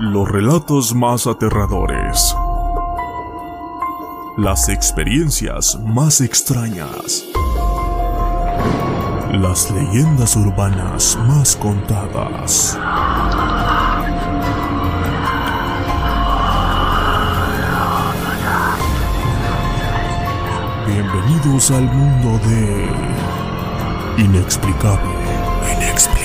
Los relatos más aterradores. Las experiencias más extrañas. Las leyendas urbanas más contadas. Bienvenidos al mundo de... Inexplicable. Inexplicable.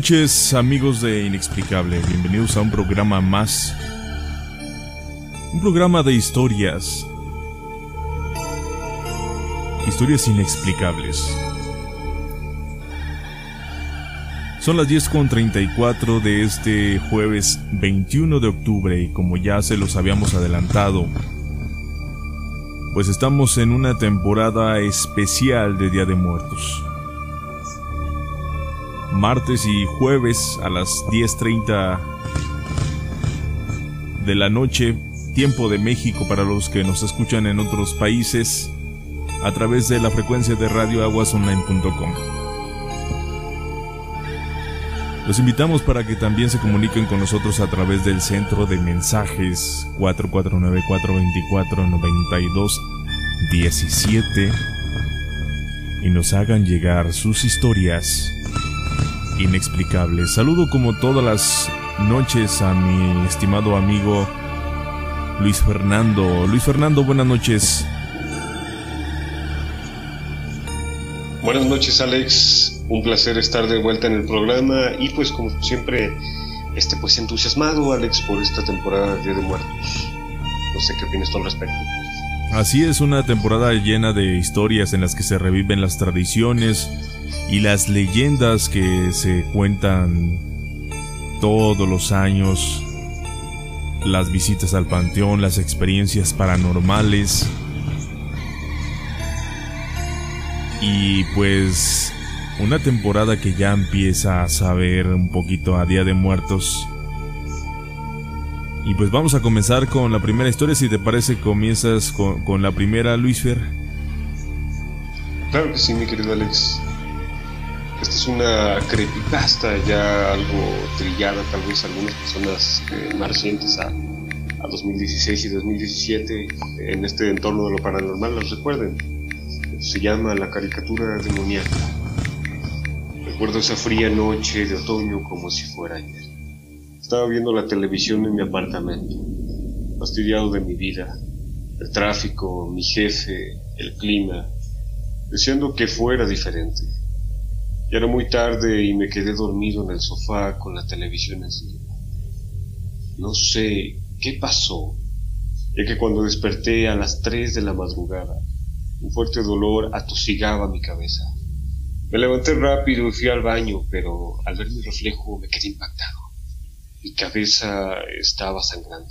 Noches amigos de Inexplicable, bienvenidos a un programa más. Un programa de historias. Historias inexplicables. Son las 10.34 de este jueves 21 de octubre y como ya se los habíamos adelantado, pues estamos en una temporada especial de Día de Muertos martes y jueves a las 10.30 de la noche, tiempo de México para los que nos escuchan en otros países, a través de la frecuencia de radioaguasonline.com. Los invitamos para que también se comuniquen con nosotros a través del centro de mensajes 449-424-9217 y nos hagan llegar sus historias inexplicable. Saludo como todas las noches a mi estimado amigo Luis Fernando. Luis Fernando, buenas noches. Buenas noches Alex, un placer estar de vuelta en el programa y pues como siempre, este pues entusiasmado Alex por esta temporada de Día de Muertos. No sé qué opinas tú al respecto. Así es, una temporada llena de historias en las que se reviven las tradiciones, y las leyendas que se cuentan todos los años, las visitas al panteón, las experiencias paranormales. Y pues una temporada que ya empieza a saber un poquito a Día de Muertos. Y pues vamos a comenzar con la primera historia, si te parece comienzas con, la primera, Luis Fer. Claro que sí, mi querido Alex. Esta es una creepypasta ya algo trillada, tal vez algunas personas eh, más recientes a, 2016 y 2017 en este entorno de lo paranormal las recuerden. Se llama La caricatura demoníaca. Recuerdo esa fría noche de otoño como si fuera ayer. Estaba viendo la televisión en mi apartamento, fastidiado de mi vida, el tráfico, mi jefe, el clima, deseando que fuera diferente ya era muy tarde y me quedé dormido en el sofá con la televisión encima. No sé qué pasó, ya que cuando desperté a las 3 de la madrugada, un fuerte dolor atosigaba mi cabeza. Me levanté rápido y fui al baño, pero al ver mi reflejo me quedé impactado. Mi cabeza estaba sangrando.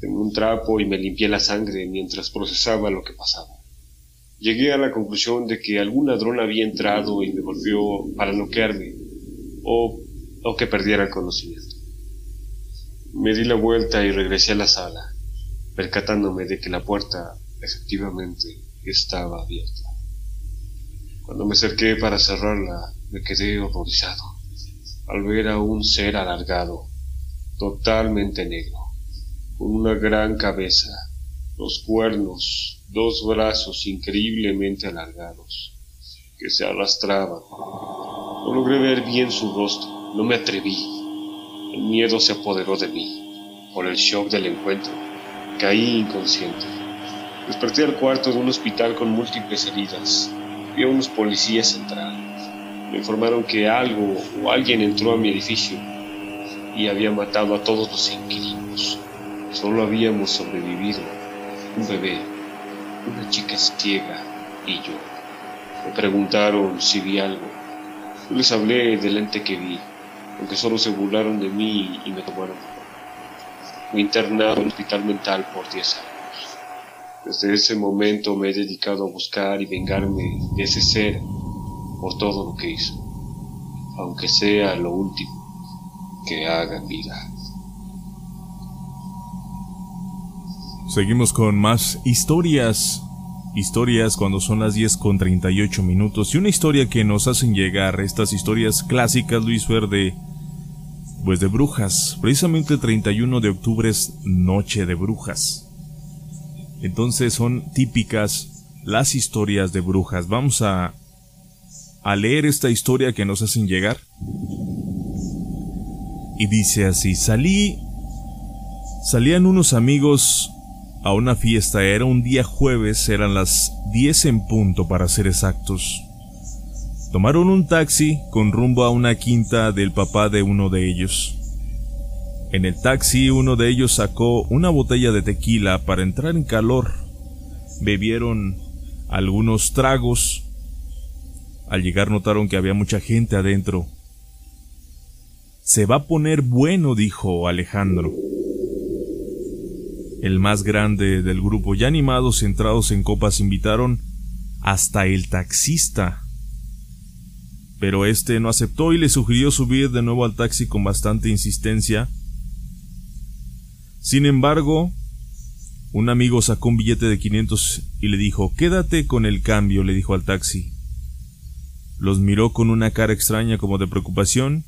Tengo un trapo y me limpié la sangre mientras procesaba lo que pasaba. Llegué a la conclusión de que algún ladrón había entrado y me volvió para noquearme o, o que perdiera el conocimiento. Me di la vuelta y regresé a la sala, percatándome de que la puerta efectivamente estaba abierta. Cuando me acerqué para cerrarla, me quedé horrorizado al ver a un ser alargado, totalmente negro, con una gran cabeza, dos cuernos, dos brazos increíblemente alargados, que se arrastraban. No logré ver bien su rostro, no me atreví. El miedo se apoderó de mí. Por el shock del encuentro, caí inconsciente. Desperté al cuarto de un hospital con múltiples heridas. Vi a unos policías entrar. Me informaron que algo o alguien entró a mi edificio y había matado a todos los inquilinos. Solo habíamos sobrevivido un bebé, una chica ciega y yo. Me preguntaron si vi algo. Yo les hablé del ente que vi, aunque solo se burlaron de mí y me tomaron. Fui internado en un hospital mental por 10 años. Desde ese momento me he dedicado a buscar y vengarme de ese ser por todo lo que hizo, aunque sea lo último que haga en vida. Seguimos con más historias. Historias cuando son las 10 con 38 minutos. Y una historia que nos hacen llegar, estas historias clásicas, Luis Verde, pues de brujas. Precisamente el 31 de octubre es Noche de Brujas. Entonces son típicas las historias de brujas. Vamos a, a leer esta historia que nos hacen llegar. Y dice así, salí, salían unos amigos a una fiesta. Era un día jueves, eran las 10 en punto para ser exactos. Tomaron un taxi con rumbo a una quinta del papá de uno de ellos. En el taxi uno de ellos sacó una botella de tequila para entrar en calor. Bebieron algunos tragos. Al llegar notaron que había mucha gente adentro. Se va a poner bueno, dijo Alejandro el más grande del grupo, ya animados, centrados en copas, invitaron hasta el taxista. Pero este no aceptó y le sugirió subir de nuevo al taxi con bastante insistencia. Sin embargo, un amigo sacó un billete de 500 y le dijo, quédate con el cambio, le dijo al taxi. Los miró con una cara extraña como de preocupación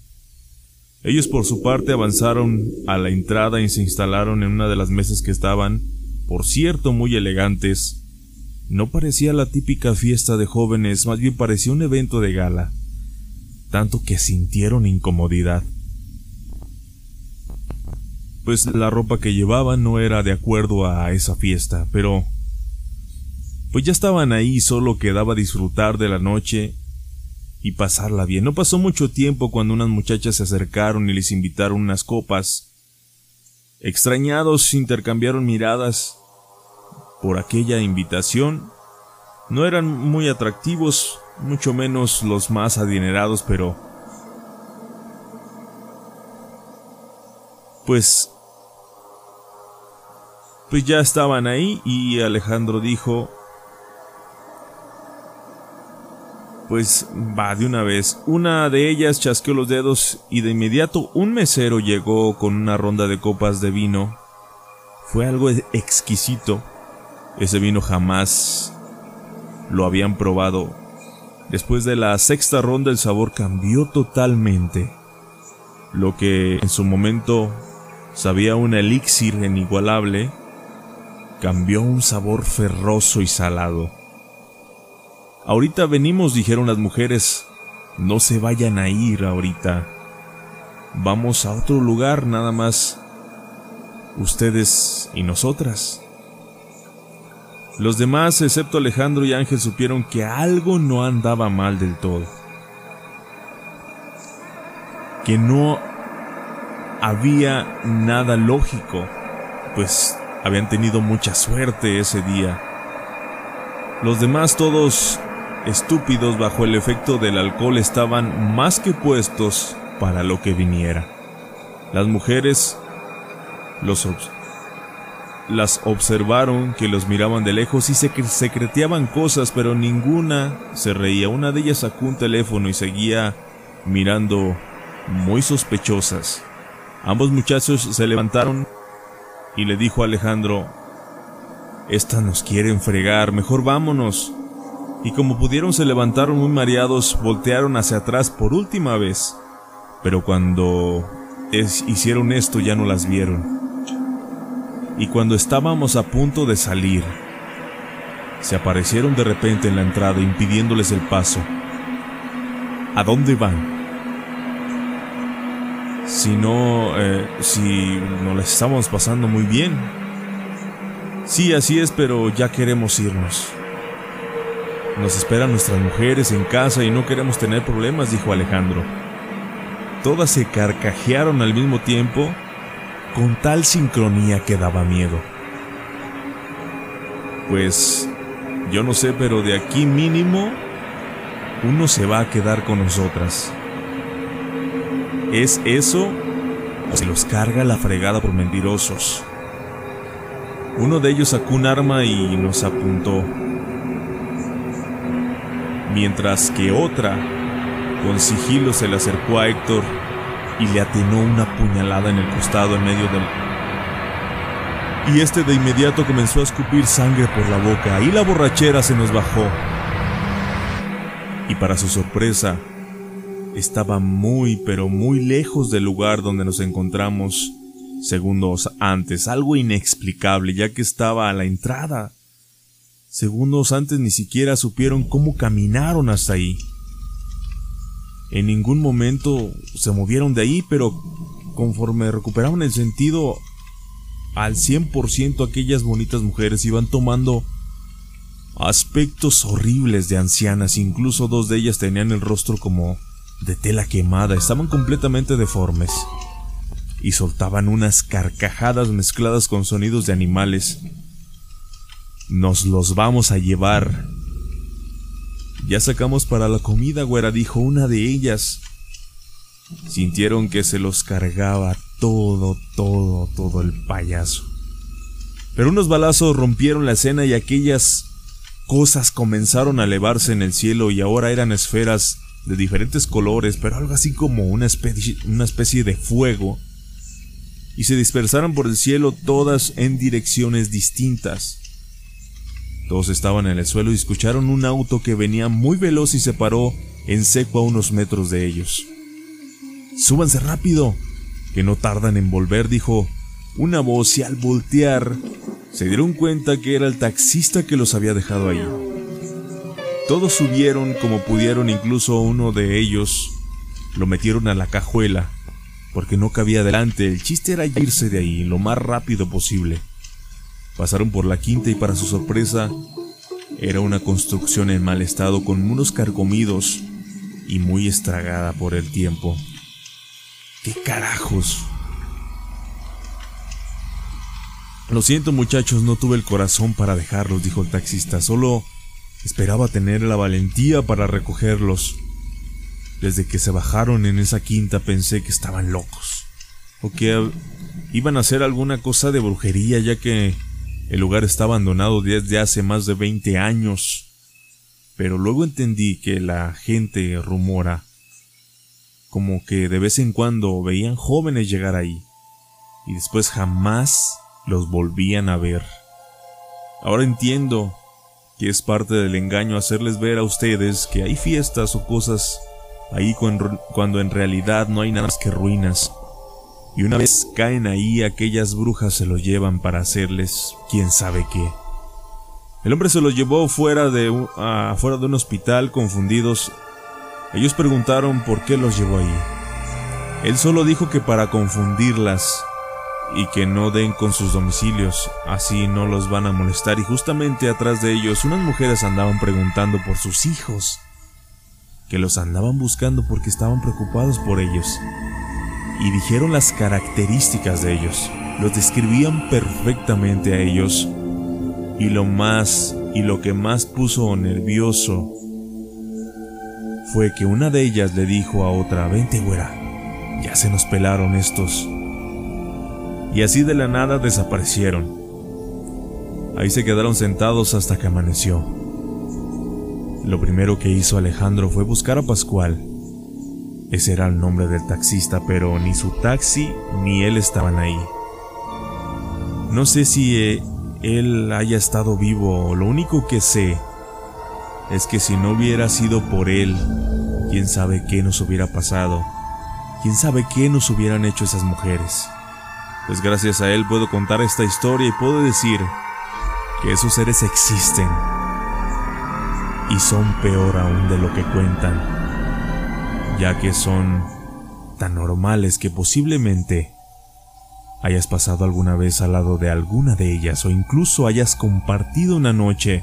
ellos por su parte avanzaron a la entrada y se instalaron en una de las mesas que estaban, por cierto, muy elegantes. No parecía la típica fiesta de jóvenes, más bien parecía un evento de gala, tanto que sintieron incomodidad. Pues la ropa que llevaban no era de acuerdo a esa fiesta, pero pues ya estaban ahí, solo quedaba disfrutar de la noche y pasarla bien. No pasó mucho tiempo cuando unas muchachas se acercaron y les invitaron unas copas. Extrañados intercambiaron miradas por aquella invitación. No eran muy atractivos, mucho menos los más adinerados, pero... Pues... Pues ya estaban ahí y Alejandro dijo, Pues va de una vez. Una de ellas chasqueó los dedos y de inmediato un mesero llegó con una ronda de copas de vino. Fue algo exquisito. Ese vino jamás lo habían probado. Después de la sexta ronda el sabor cambió totalmente. Lo que en su momento sabía un elixir inigualable, cambió un sabor ferroso y salado. Ahorita venimos, dijeron las mujeres. No se vayan a ir ahorita. Vamos a otro lugar nada más. Ustedes y nosotras. Los demás, excepto Alejandro y Ángel, supieron que algo no andaba mal del todo. Que no había nada lógico, pues habían tenido mucha suerte ese día. Los demás todos estúpidos bajo el efecto del alcohol estaban más que puestos para lo que viniera. Las mujeres los las observaron que los miraban de lejos y se secreteaban cosas, pero ninguna se reía. Una de ellas sacó un teléfono y seguía mirando muy sospechosas. Ambos muchachos se levantaron y le dijo a Alejandro, Estas nos quieren fregar, mejor vámonos. Y como pudieron se levantaron muy mareados, voltearon hacia atrás por última vez. Pero cuando hicieron esto ya no las vieron. Y cuando estábamos a punto de salir, se aparecieron de repente en la entrada impidiéndoles el paso. ¿A dónde van? Si no, eh, si no les estamos pasando muy bien. Sí, así es, pero ya queremos irnos. Nos esperan nuestras mujeres en casa y no queremos tener problemas, dijo Alejandro. Todas se carcajearon al mismo tiempo con tal sincronía que daba miedo. Pues yo no sé, pero de aquí mínimo uno se va a quedar con nosotras. ¿Es eso o se los carga la fregada por mentirosos? Uno de ellos sacó un arma y nos apuntó, mientras que otra, con sigilo, se le acercó a Héctor y le atinó una puñalada en el costado en medio del... Y este de inmediato comenzó a escupir sangre por la boca y la borrachera se nos bajó. Y para su sorpresa, estaba muy pero muy lejos del lugar donde nos encontramos segundos antes, algo inexplicable ya que estaba a la entrada. Segundos antes ni siquiera supieron cómo caminaron hasta ahí. En ningún momento se movieron de ahí, pero conforme recuperaban el sentido al 100% aquellas bonitas mujeres iban tomando aspectos horribles de ancianas, incluso dos de ellas tenían el rostro como de tela quemada, estaban completamente deformes y soltaban unas carcajadas mezcladas con sonidos de animales. Nos los vamos a llevar, ya sacamos para la comida, güera, dijo una de ellas. Sintieron que se los cargaba todo, todo, todo el payaso. Pero unos balazos rompieron la escena y aquellas cosas comenzaron a elevarse en el cielo y ahora eran esferas de diferentes colores, pero algo así como una especie, una especie de fuego. Y se dispersaron por el cielo todas en direcciones distintas. Todos estaban en el suelo y escucharon un auto que venía muy veloz y se paró en seco a unos metros de ellos. Súbanse rápido, que no tardan en volver, dijo una voz y al voltear se dieron cuenta que era el taxista que los había dejado ahí. Todos subieron como pudieron, incluso uno de ellos lo metieron a la cajuela, porque no cabía adelante, el chiste era irse de ahí lo más rápido posible. Pasaron por la quinta y para su sorpresa era una construcción en mal estado con muros carcomidos y muy estragada por el tiempo. ¿Qué carajos? Lo siento muchachos, no tuve el corazón para dejarlos, dijo el taxista, solo esperaba tener la valentía para recogerlos. Desde que se bajaron en esa quinta pensé que estaban locos, o que iban a hacer alguna cosa de brujería ya que el lugar está abandonado desde hace más de 20 años, pero luego entendí que la gente rumora como que de vez en cuando veían jóvenes llegar ahí y después jamás los volvían a ver. Ahora entiendo que es parte del engaño hacerles ver a ustedes que hay fiestas o cosas ahí cuando en realidad no hay nada más que ruinas y una vez caen ahí aquellas brujas se lo llevan para hacerles quién sabe qué. El hombre se los llevó fuera de, un, fuera de un hospital confundidos. Ellos preguntaron por qué los llevó ahí. Él solo dijo que para confundirlas y que no den con sus domicilios, así no los van a molestar y justamente atrás de ellos unas mujeres andaban preguntando por sus hijos, que los andaban buscando porque estaban preocupados por ellos y dijeron las características de ellos. Los describían perfectamente a ellos. Y lo más y lo que más puso nervioso fue que una de ellas le dijo a otra, vente güera, ya se nos pelaron estos. Y así de la nada desaparecieron. Ahí se quedaron sentados hasta que amaneció. Lo primero que hizo Alejandro fue buscar a Pascual Ese era el nombre del taxista, pero ni su taxi ni él estaban ahí. No sé si eh, él haya estado vivo, lo único que sé es que si no hubiera sido por él, quién sabe qué nos hubiera pasado, quién sabe qué nos hubieran hecho esas mujeres. Pues gracias a él puedo contar esta historia y puedo decir que esos seres existen y son peor aún de lo que cuentan, ya que son tan normales que posiblemente hayas pasado alguna vez al lado de alguna de ellas o incluso hayas compartido una noche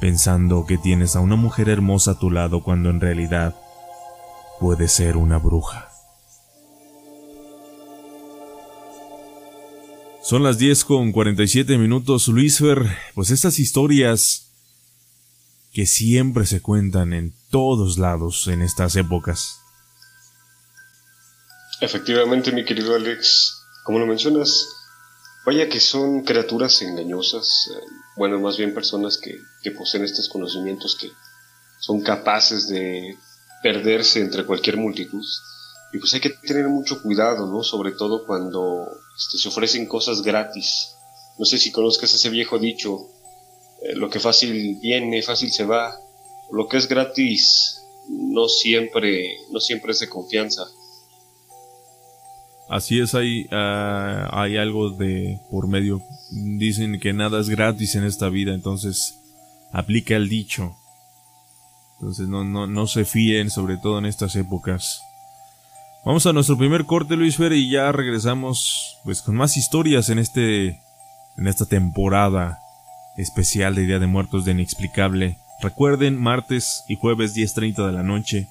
pensando que tienes a una mujer hermosa a tu lado cuando en realidad puede ser una bruja. Son las 10 con 47 minutos, Luisfer. Pues estas historias que siempre se cuentan en todos lados en estas épocas. Efectivamente, mi querido Alex, como lo mencionas, vaya que son criaturas engañosas, eh, bueno, más bien personas que, que poseen estos conocimientos que son capaces de perderse entre cualquier multitud. Y pues hay que tener mucho cuidado, ¿no? Sobre todo cuando este, se ofrecen cosas gratis. No sé si conozcas ese viejo dicho, eh, lo que fácil viene, fácil se va. Lo que es gratis no siempre, no siempre es de confianza. Así es, hay, ah, hay algo de por medio. Dicen que nada es gratis en esta vida, entonces aplica el dicho. Entonces no, no, no se fíen, sobre todo en estas épocas. Vamos a nuestro primer corte, Luis Fer, y ya regresamos pues con más historias en este en esta temporada especial de Día de Muertos de Inexplicable. Recuerden, martes y jueves 10.30 de la noche.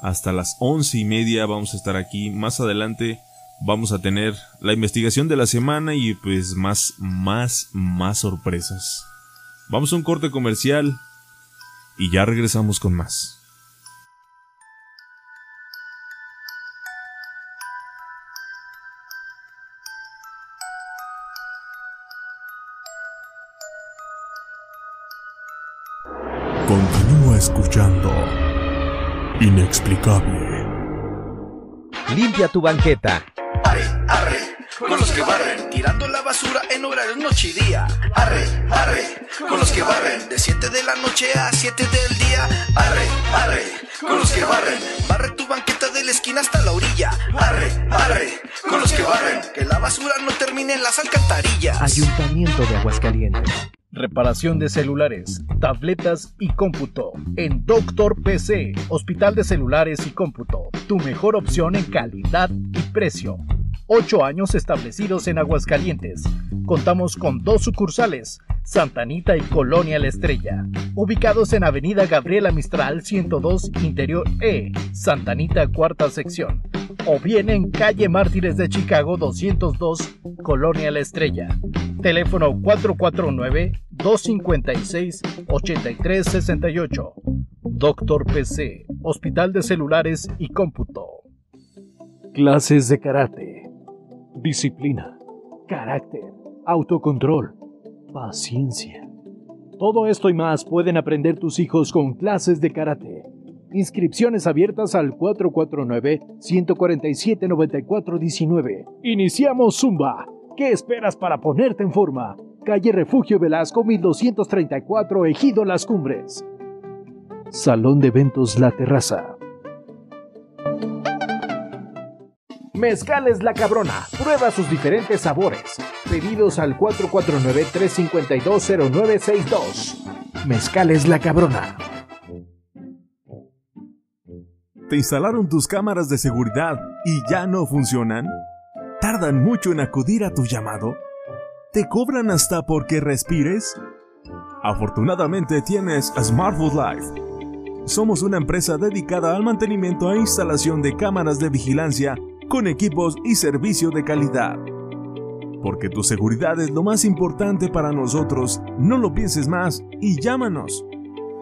Hasta las once y media vamos a estar aquí. Más adelante vamos a tener la investigación de la semana y pues más, más, más sorpresas. Vamos a un corte comercial y ya regresamos con más. Limpia tu banqueta. Arre, arre, con los que barren, tirando la basura en horario noche y día. Arre, arre, con los que barren, de 7 de la noche a 7 del día. Arre, arre, con los que barren, barre tu banqueta de la esquina hasta la orilla. Arre, arre, con los que barren, que la basura no termine en las alcantarillas. Ayuntamiento de Aguascalientes. Reparación de celulares, tabletas y cómputo. En Doctor PC, Hospital de Celulares y Cómputo. Tu mejor opción en calidad y precio. Ocho años establecidos en Aguascalientes. Contamos con dos sucursales, Santa Anita y Colonia La Estrella, ubicados en Avenida Gabriela Mistral 102 Interior E, Santa Anita cuarta sección, o bien en Calle Mártires de Chicago 202 Colonia La Estrella. Teléfono 449-256-8368. Doctor PC, Hospital de Celulares y Cómputo. Clases de karate. Disciplina. Carácter. Autocontrol. Paciencia. Todo esto y más pueden aprender tus hijos con clases de karate. Inscripciones abiertas al 449-147-9419. Iniciamos Zumba. ¿Qué esperas para ponerte en forma? Calle Refugio Velasco 1234, Ejido Las Cumbres. Salón de Eventos La Terraza. Mezcales La Cabrona. Prueba sus diferentes sabores. Pedidos al 449-352-0962. Mezcales La Cabrona. ¿Te instalaron tus cámaras de seguridad y ya no funcionan? ¿Tardan mucho en acudir a tu llamado? ¿Te cobran hasta porque respires? Afortunadamente tienes Smartwood Life. Somos una empresa dedicada al mantenimiento e instalación de cámaras de vigilancia con equipos y servicio de calidad. Porque tu seguridad es lo más importante para nosotros, no lo pienses más y llámanos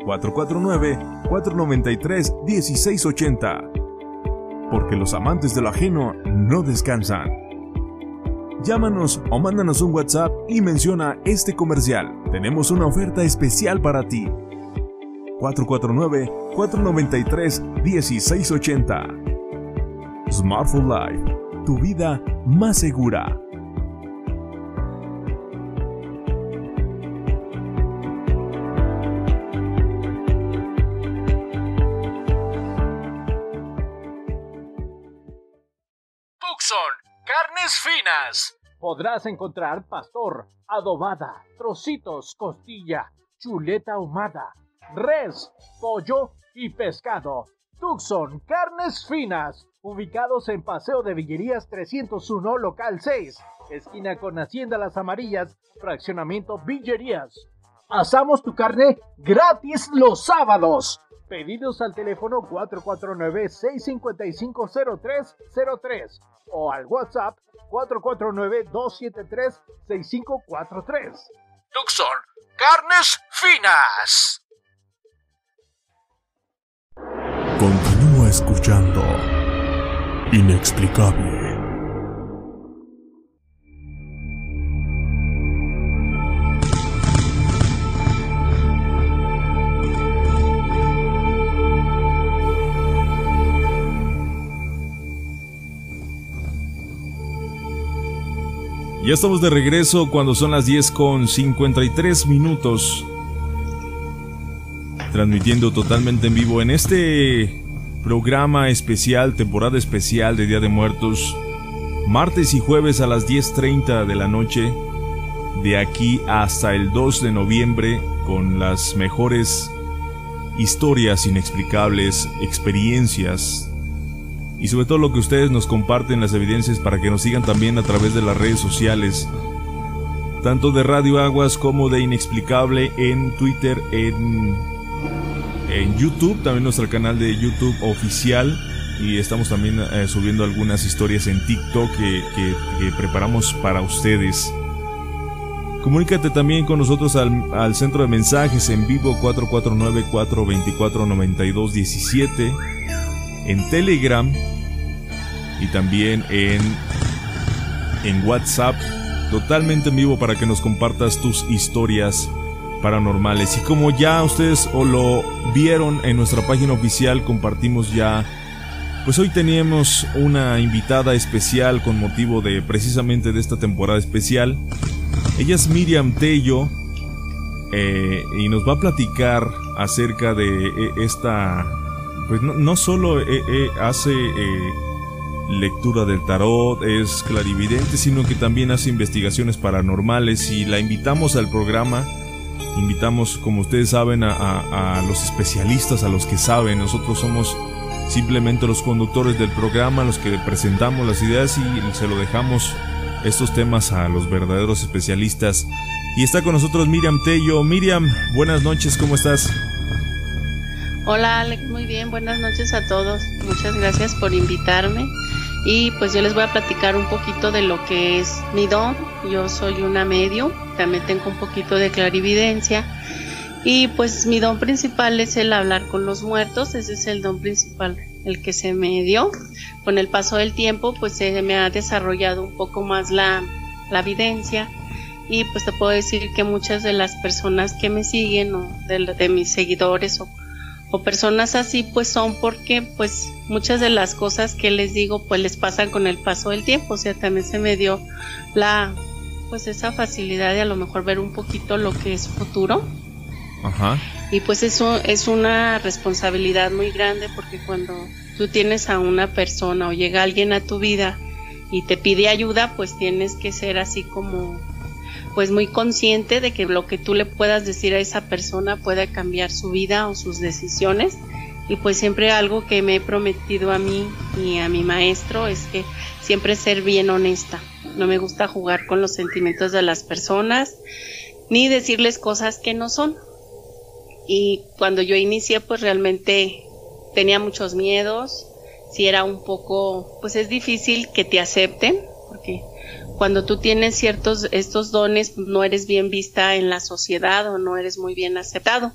449-493-1680. Porque los amantes de lo ajeno no descansan. Llámanos o mándanos un WhatsApp y menciona este comercial. Tenemos una oferta especial para ti. 449-493-1680. Smartphone Life, tu vida más segura. Tucson, carnes finas. Podrás encontrar pastor, adobada, trocitos, costilla, chuleta ahumada, res, pollo y pescado. Tucson, carnes finas, ubicados en Paseo de Villerías 301, local 6, esquina con Hacienda Las Amarillas, fraccionamiento Villerías. Asamos tu carne gratis los sábados. Pedidos al teléfono 449-655-0303 o al WhatsApp 449-273-6543. Tucson, carnes finas. Continúa escuchando. Inexplicable. Ya estamos de regreso cuando son las 10 con 53 minutos. Transmitiendo totalmente en vivo en este programa especial, temporada especial de Día de Muertos. Martes y jueves a las 10.30 de la noche. De aquí hasta el 2 de noviembre con las mejores historias inexplicables, experiencias y sobre todo lo que ustedes nos comparten las evidencias para que nos sigan también a través de las redes sociales, tanto de Radio Aguas como de Inexplicable en Twitter, en, en YouTube, también nuestro canal de YouTube oficial y estamos también eh, subiendo algunas historias en TikTok que, que, preparamos para ustedes. Comunícate también con nosotros al, al centro de mensajes en vivo 449-424-9217 en Telegram y también en, en WhatsApp, totalmente en vivo para que nos compartas tus historias paranormales. Y como ya ustedes lo vieron en nuestra página oficial, compartimos ya, pues hoy teníamos una invitada especial con motivo de precisamente de esta temporada especial. Ella es Miriam Tello eh, y nos va a platicar acerca de eh, esta pues no, solo eh, eh, hace eh, lectura del tarot, es clarividente, sino que también hace investigaciones paranormales y la invitamos al programa. Invitamos, como ustedes saben, a, los especialistas, a los que saben. Nosotros somos simplemente los conductores del programa, los que presentamos las ideas y se lo dejamos estos temas a los verdaderos especialistas. Y está con nosotros Miriam Tello. Miriam, buenas noches, ¿cómo estás? Hola Alex, muy bien, buenas noches a todos. Muchas gracias por invitarme. Y pues yo les voy a platicar un poquito de lo que es mi don. Yo soy una medio, también tengo un poquito de clarividencia. Y pues mi don principal es el hablar con los muertos, ese es el don principal, el que se me dio. Con el paso del tiempo pues se me ha desarrollado un poco más la, la evidencia y pues te puedo decir que muchas de las personas que me siguen o de, mis seguidores o o personas así pues son porque pues muchas de las cosas que les digo pues les pasan con el paso del tiempo, o sea, también se me dio la pues esa facilidad de a lo mejor ver un poquito lo que es futuro. Ajá. Y pues eso es una responsabilidad muy grande porque cuando tú tienes a una persona o llega alguien a tu vida y te pide ayuda, pues tienes que ser así como pues muy consciente de que lo que tú le puedas decir a esa persona puede cambiar su vida o sus decisiones y pues siempre algo que me he prometido a mí y a mi maestro es que siempre ser bien honesta. No me gusta jugar con los sentimientos de las personas ni decirles cosas que no son. Y cuando yo inicié pues realmente tenía muchos miedos, si era un poco pues es difícil que te acepten porque cuando tú tienes ciertos estos dones no eres bien vista en la sociedad o no eres muy bien aceptado.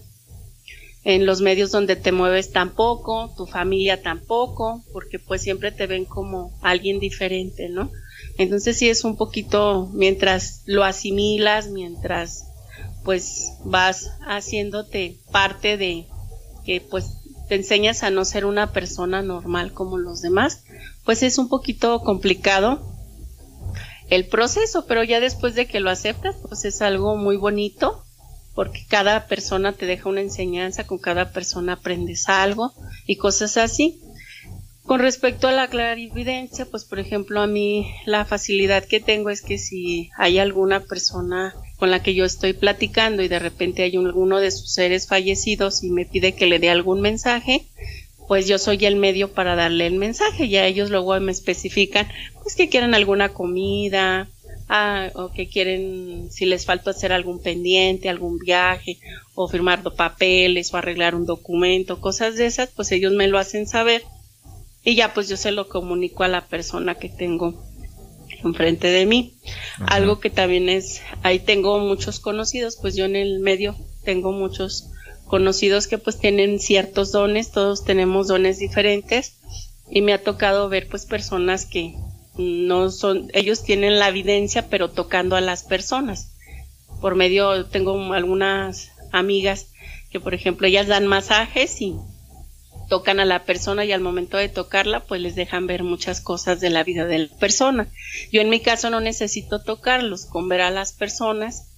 En los medios donde te mueves tampoco, tu familia tampoco, porque pues siempre te ven como alguien diferente, ¿no? Entonces sí es un poquito mientras lo asimilas, mientras pues vas haciéndote parte de, que pues te enseñas a no ser una persona normal como los demás, pues es un poquito complicado el proceso, pero ya después de que lo aceptas, pues es algo muy bonito, porque cada persona te deja una enseñanza, con cada persona aprendes algo y cosas así. Con respecto a la clarividencia, pues por ejemplo a mí la facilidad que tengo es que si hay alguna persona con la que yo estoy platicando y de repente hay alguno de sus seres fallecidos y me pide que le dé algún mensaje, pues yo soy el medio para darle el mensaje. Ya ellos luego me especifican, pues que quieren alguna comida, ah, o que quieren, si les falta hacer algún pendiente, algún viaje, o firmar papeles, o arreglar un documento, cosas de esas, pues ellos me lo hacen saber. Y ya pues yo se lo comunico a la persona que tengo enfrente de mí. Algo que también es, ahí tengo muchos conocidos, pues yo en el medio tengo muchos conocidos que pues tienen ciertos dones, todos tenemos dones diferentes y me ha tocado ver pues personas que no son, ellos tienen la evidencia pero tocando a las personas. Por medio, tengo algunas amigas que por ejemplo ellas dan masajes y tocan a la persona y al momento de tocarla pues les dejan ver muchas cosas de la vida de la persona. Yo en mi caso no necesito tocarlos, con ver a las personas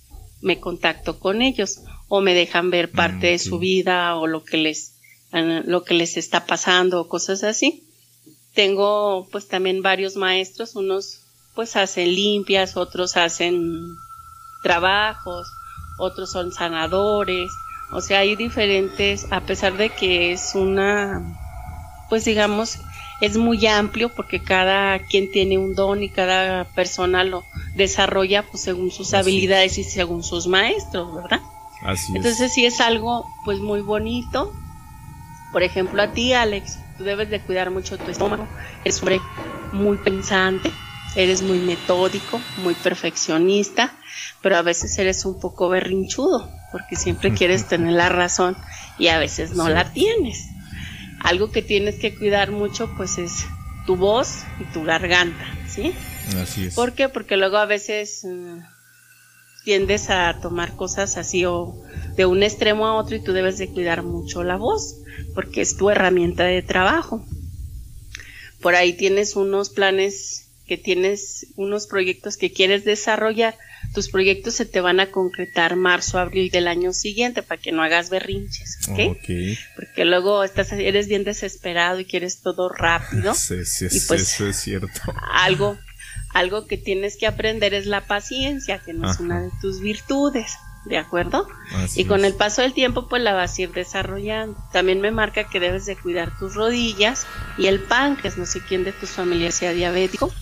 me contacto con ellos o me dejan ver mm, parte de su vida o lo que les lo que les está pasando o cosas así. Tengo pues también varios maestros, unos pues hacen limpias, otros hacen trabajos, otros son sanadores, o sea, hay diferentes, a pesar de que es una, pues digamos, es muy amplio porque cada quien tiene un don y cada persona lo desarrolla pues según sus habilidades y según sus maestros, ¿verdad? Así Entonces sí es algo pues muy bonito. Por ejemplo, a ti, Alex, tú debes de cuidar mucho tu estómago. Eres hombre muy pensante, eres muy metódico, muy perfeccionista, pero a veces eres un poco berrinchudo, porque siempre quieres tener la razón y a veces no la tienes. Algo que tienes que cuidar mucho pues es tu voz y tu garganta, ¿sí? Así es. ¿Por qué? Porque luego a veces mm, tiendes a tomar cosas así o de un extremo a otro y tú debes de cuidar mucho la voz, porque es tu herramienta de trabajo. Por ahí tienes unos planes que tienes, unos proyectos que quieres desarrollar, tus proyectos se te van a concretar marzo, abril del año siguiente para que no hagas berrinches, ¿ok? Porque luego estás, eres bien desesperado y quieres todo rápido. Sí, sí, y pues, eso es cierto. Algo, algo que tienes que aprender es la paciencia, que no es una de tus virtudes. ¿De acuerdo? y con el paso del tiempo pues la vas a ir desarrollando. También me marca que debes de cuidar tus rodillas y el páncreas. No sé quién de tus familias sea diabético,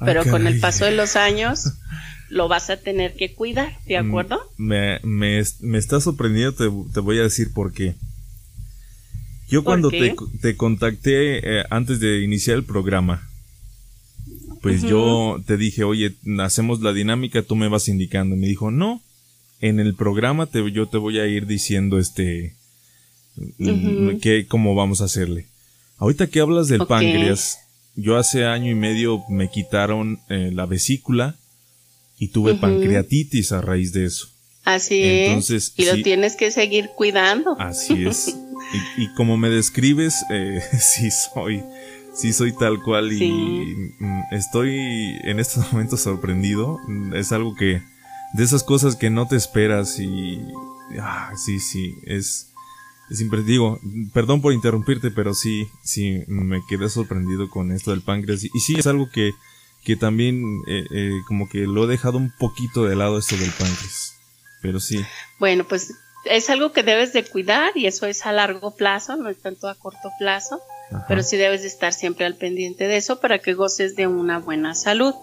pero con el paso de los años lo vas a tener que cuidar, ¿de mm, acuerdo? Me, me, me está sorprendiendo, te, voy a decir por qué. Yo cuando te, te, contacté eh, antes de iniciar el programa, pues yo te dije, oye, hacemos la dinámica, tú me vas indicando. me dijo, no, en el programa te, yo te voy a ir diciendo este, mm, que, cómo vamos a hacerle. Ahorita que hablas del páncreas, yo hace año y medio me quitaron eh, la vesícula y tuve pancreatitis a raíz de eso. Así es. Y lo tienes que seguir cuidando. Así es. y, como me describes, eh, sí soy, sí soy tal cual y mm, estoy en estos momentos sorprendido. Es algo que, de esas cosas que no te esperas y, ah, sí, sí, es, siempre digo, perdón por interrumpirte, pero sí, sí, me quedé sorprendido con esto del páncreas y sí, es algo que que también eh, eh, como que lo he dejado un poquito de lado esto del páncreas. Pero sí. Bueno, pues es algo que debes de cuidar y eso es a largo plazo, no es tanto a corto plazo, pero sí debes de estar siempre al pendiente de eso para que goces de una buena salud.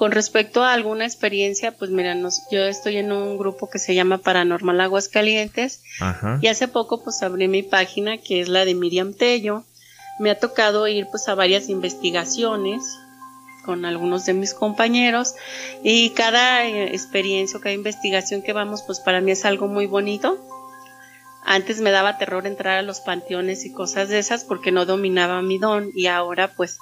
Con respecto a alguna experiencia, pues mira, yo estoy en un grupo que se llama Paranormal Aguascalientes Ajá. y hace poco pues abrí mi página que es la de Miriam Tello. Me ha tocado ir pues a varias investigaciones con algunos de mis compañeros y cada eh, experiencia o cada investigación que vamos, pues para mí es algo muy bonito. Antes me daba terror entrar a los panteones y cosas de esas porque no dominaba mi don y ahora pues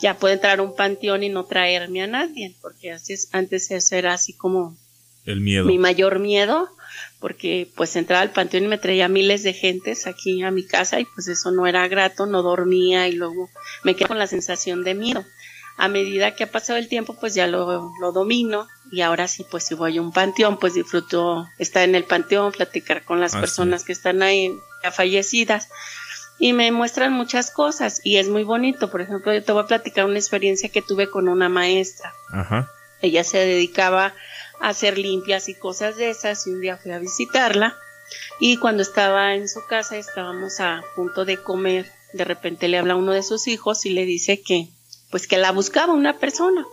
ya puedo entrar a un panteón y no traerme a nadie porque así es, antes eso era así como el miedo. Mi mayor miedo porque pues entraba al panteón y me traía miles de gentes aquí a mi casa y pues eso no era grato, no dormía y luego me quedé con la sensación de miedo. A medida que ha pasado el tiempo pues ya lo, lo domino y ahora sí pues si voy a un panteón pues disfruto estar en el panteón, platicar con las personas que están ahí ya fallecidas y me muestran muchas cosas y es muy bonito. Por ejemplo, yo te voy a platicar una experiencia que tuve con una maestra. Ajá. Ella se dedicaba a hacer limpias y cosas de esas y un día fui a visitarla y cuando estaba en su casa estábamos a punto de comer, de repente le habla a uno de sus hijos y le dice que pues que la buscaba una persona.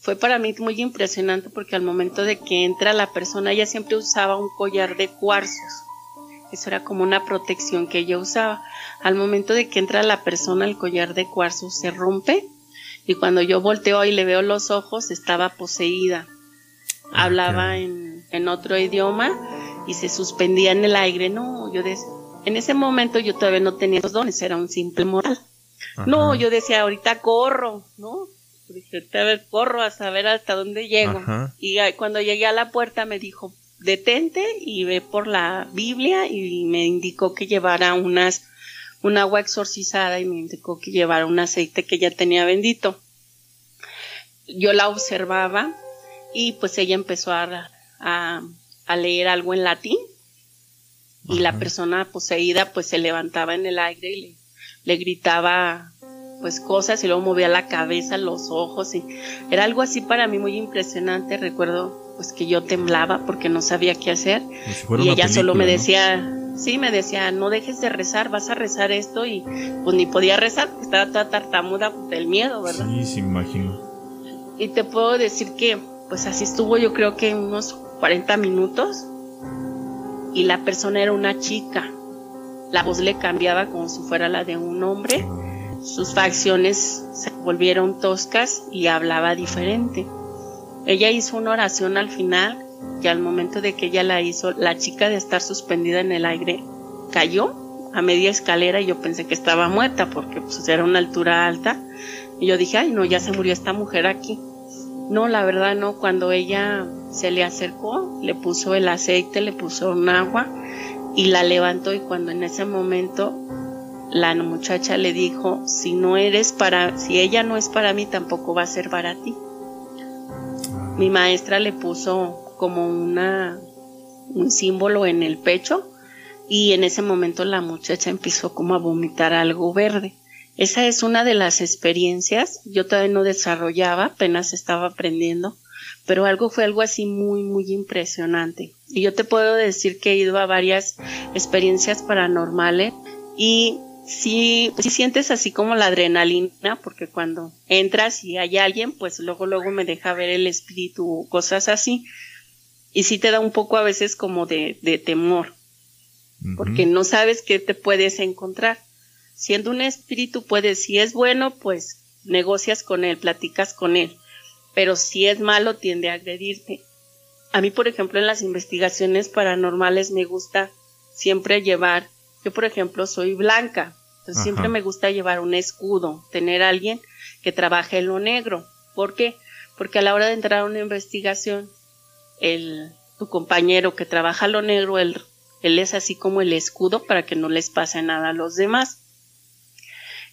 Fue para mí muy impresionante porque al momento de que entra la persona ella siempre usaba un collar de cuarzos eso era como una protección que ella usaba. Al momento de que entra la persona, el collar de cuarzo se rompe y cuando yo volteo y le veo los ojos, estaba poseída. Hablaba en, en otro idioma y se suspendía en el aire. No, yo decía, en ese momento yo todavía no tenía los dones, era un simple moral. No, yo decía, ahorita corro, ¿no? Dije, corro a saber hasta dónde llego. Y cuando llegué a la puerta me dijo, detente y ve por la Biblia y me indicó que llevara unas un agua exorcizada y me indicó que llevara un aceite que ya tenía bendito. Yo la observaba y pues ella empezó a, a, leer algo en latín y la persona poseída pues se levantaba en el aire y le, le gritaba pues cosas y luego movía la cabeza, los ojos y era algo así para mí muy impresionante. Recuerdo pues que yo temblaba porque no sabía qué hacer y ella solo me decía, sí, me decía, no dejes de rezar, vas a rezar esto y pues ni podía rezar porque estaba toda tartamuda del miedo, ¿verdad? Sí, sí, imagino. Y te puedo decir que pues así estuvo yo creo que unos 40 minutos y la persona era una chica. La voz le cambiaba como si fuera la de un hombre. Ah. Sus facciones se volvieron toscas y hablaba diferente. Ella hizo una oración al final y al momento de que ella la hizo, la chica de estar suspendida en el aire cayó a media escalera y yo pensé que estaba muerta porque pues, era una altura alta. Y yo dije, ay, no, ya se murió esta mujer aquí. No, la verdad no, cuando ella se le acercó, le puso el aceite, le puso un agua y la levantó y cuando en ese momento la muchacha le dijo, si no eres para, si ella no es para mí, tampoco va a ser para ti mi maestra le puso como una, un símbolo en el pecho y en ese momento la muchacha empezó como a vomitar algo verde. Esa es una de las experiencias, yo todavía no desarrollaba, apenas estaba aprendiendo, pero algo fue algo así muy, muy impresionante. Y yo te puedo decir que he ido a varias experiencias paranormales y sí, sí sientes así como la adrenalina, porque cuando entras y hay alguien, pues luego, luego me deja ver el espíritu o cosas así. Y sí te da un poco a veces como de, de temor, porque no sabes qué te puedes encontrar. Siendo un espíritu, puedes, si es bueno, pues negocias con él, platicas con él, pero si es malo, tiende a agredirte. A mí, por ejemplo, en las investigaciones paranormales me gusta siempre llevar yo, por ejemplo, soy blanca, entonces siempre me gusta llevar un escudo, tener a alguien que trabaje en lo negro. ¿Por qué? Porque a la hora de entrar a una investigación, el, tu compañero que trabaja lo negro, él, él es así como el escudo para que no les pase nada a los demás.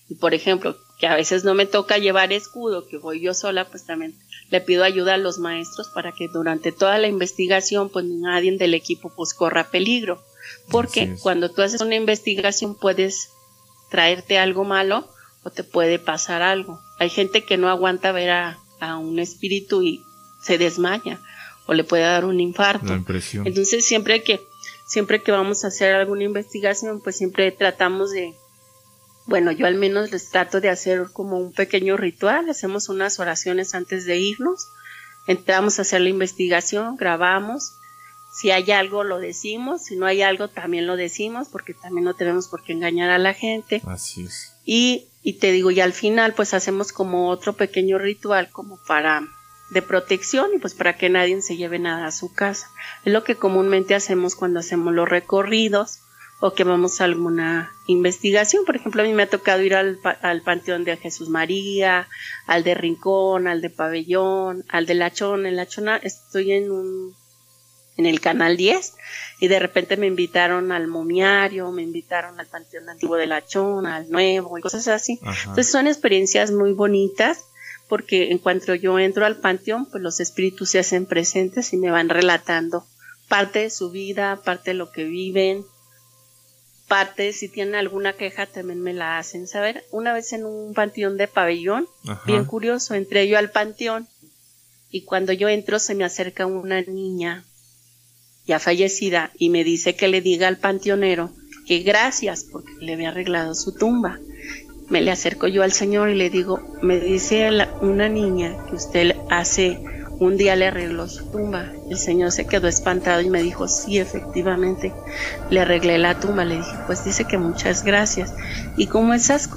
Y por ejemplo, que a veces no me toca llevar escudo, que voy yo sola, pues también le pido ayuda a los maestros para que durante toda la investigación, pues nadie del equipo pues corra peligro. Porque cuando tú haces una investigación puedes traerte algo malo o te puede pasar algo. Hay gente que no aguanta ver a, un espíritu y se desmaya o le puede dar un infarto. Entonces siempre que siempre que vamos a hacer alguna investigación, pues siempre tratamos de bueno, yo al menos les trato de hacer como un pequeño ritual, hacemos unas oraciones antes de irnos, entramos a hacer la investigación, grabamos si hay algo lo decimos, si no hay algo también lo decimos, porque también no tenemos por qué engañar a la gente. Así es. Y, y te digo, y al final pues hacemos como otro pequeño ritual como para de protección y pues para que nadie se lleve nada a su casa. Es lo que comúnmente hacemos cuando hacemos los recorridos o que vamos a alguna investigación. Por ejemplo, a mí me ha tocado ir al, al Panteón de Jesús María, al de Rincón, al de Pabellón, al de Lachón. En Lachona estoy en un en el canal 10 y de repente me invitaron al momiario, me invitaron al panteón antiguo de la Chona, al nuevo y cosas así. Entonces son experiencias muy bonitas porque en cuanto yo entro al panteón, pues los espíritus se hacen presentes y me van relatando parte de su vida, parte de lo que viven, parte, si tienen alguna queja, también me la hacen saber. Una vez en un panteón de pabellón, bien curioso, entré yo al panteón y cuando yo entro se me acerca una niña ya fallecida y me dice que le diga al panteonero que gracias porque le había arreglado su tumba. Me le acerco yo al señor y le digo, me dice una niña que usted hace un día le arregló su tumba. El señor se quedó espantado y me dijo, sí, efectivamente, le arreglé la tumba. Le dije, pues dice que muchas gracias. Y como esas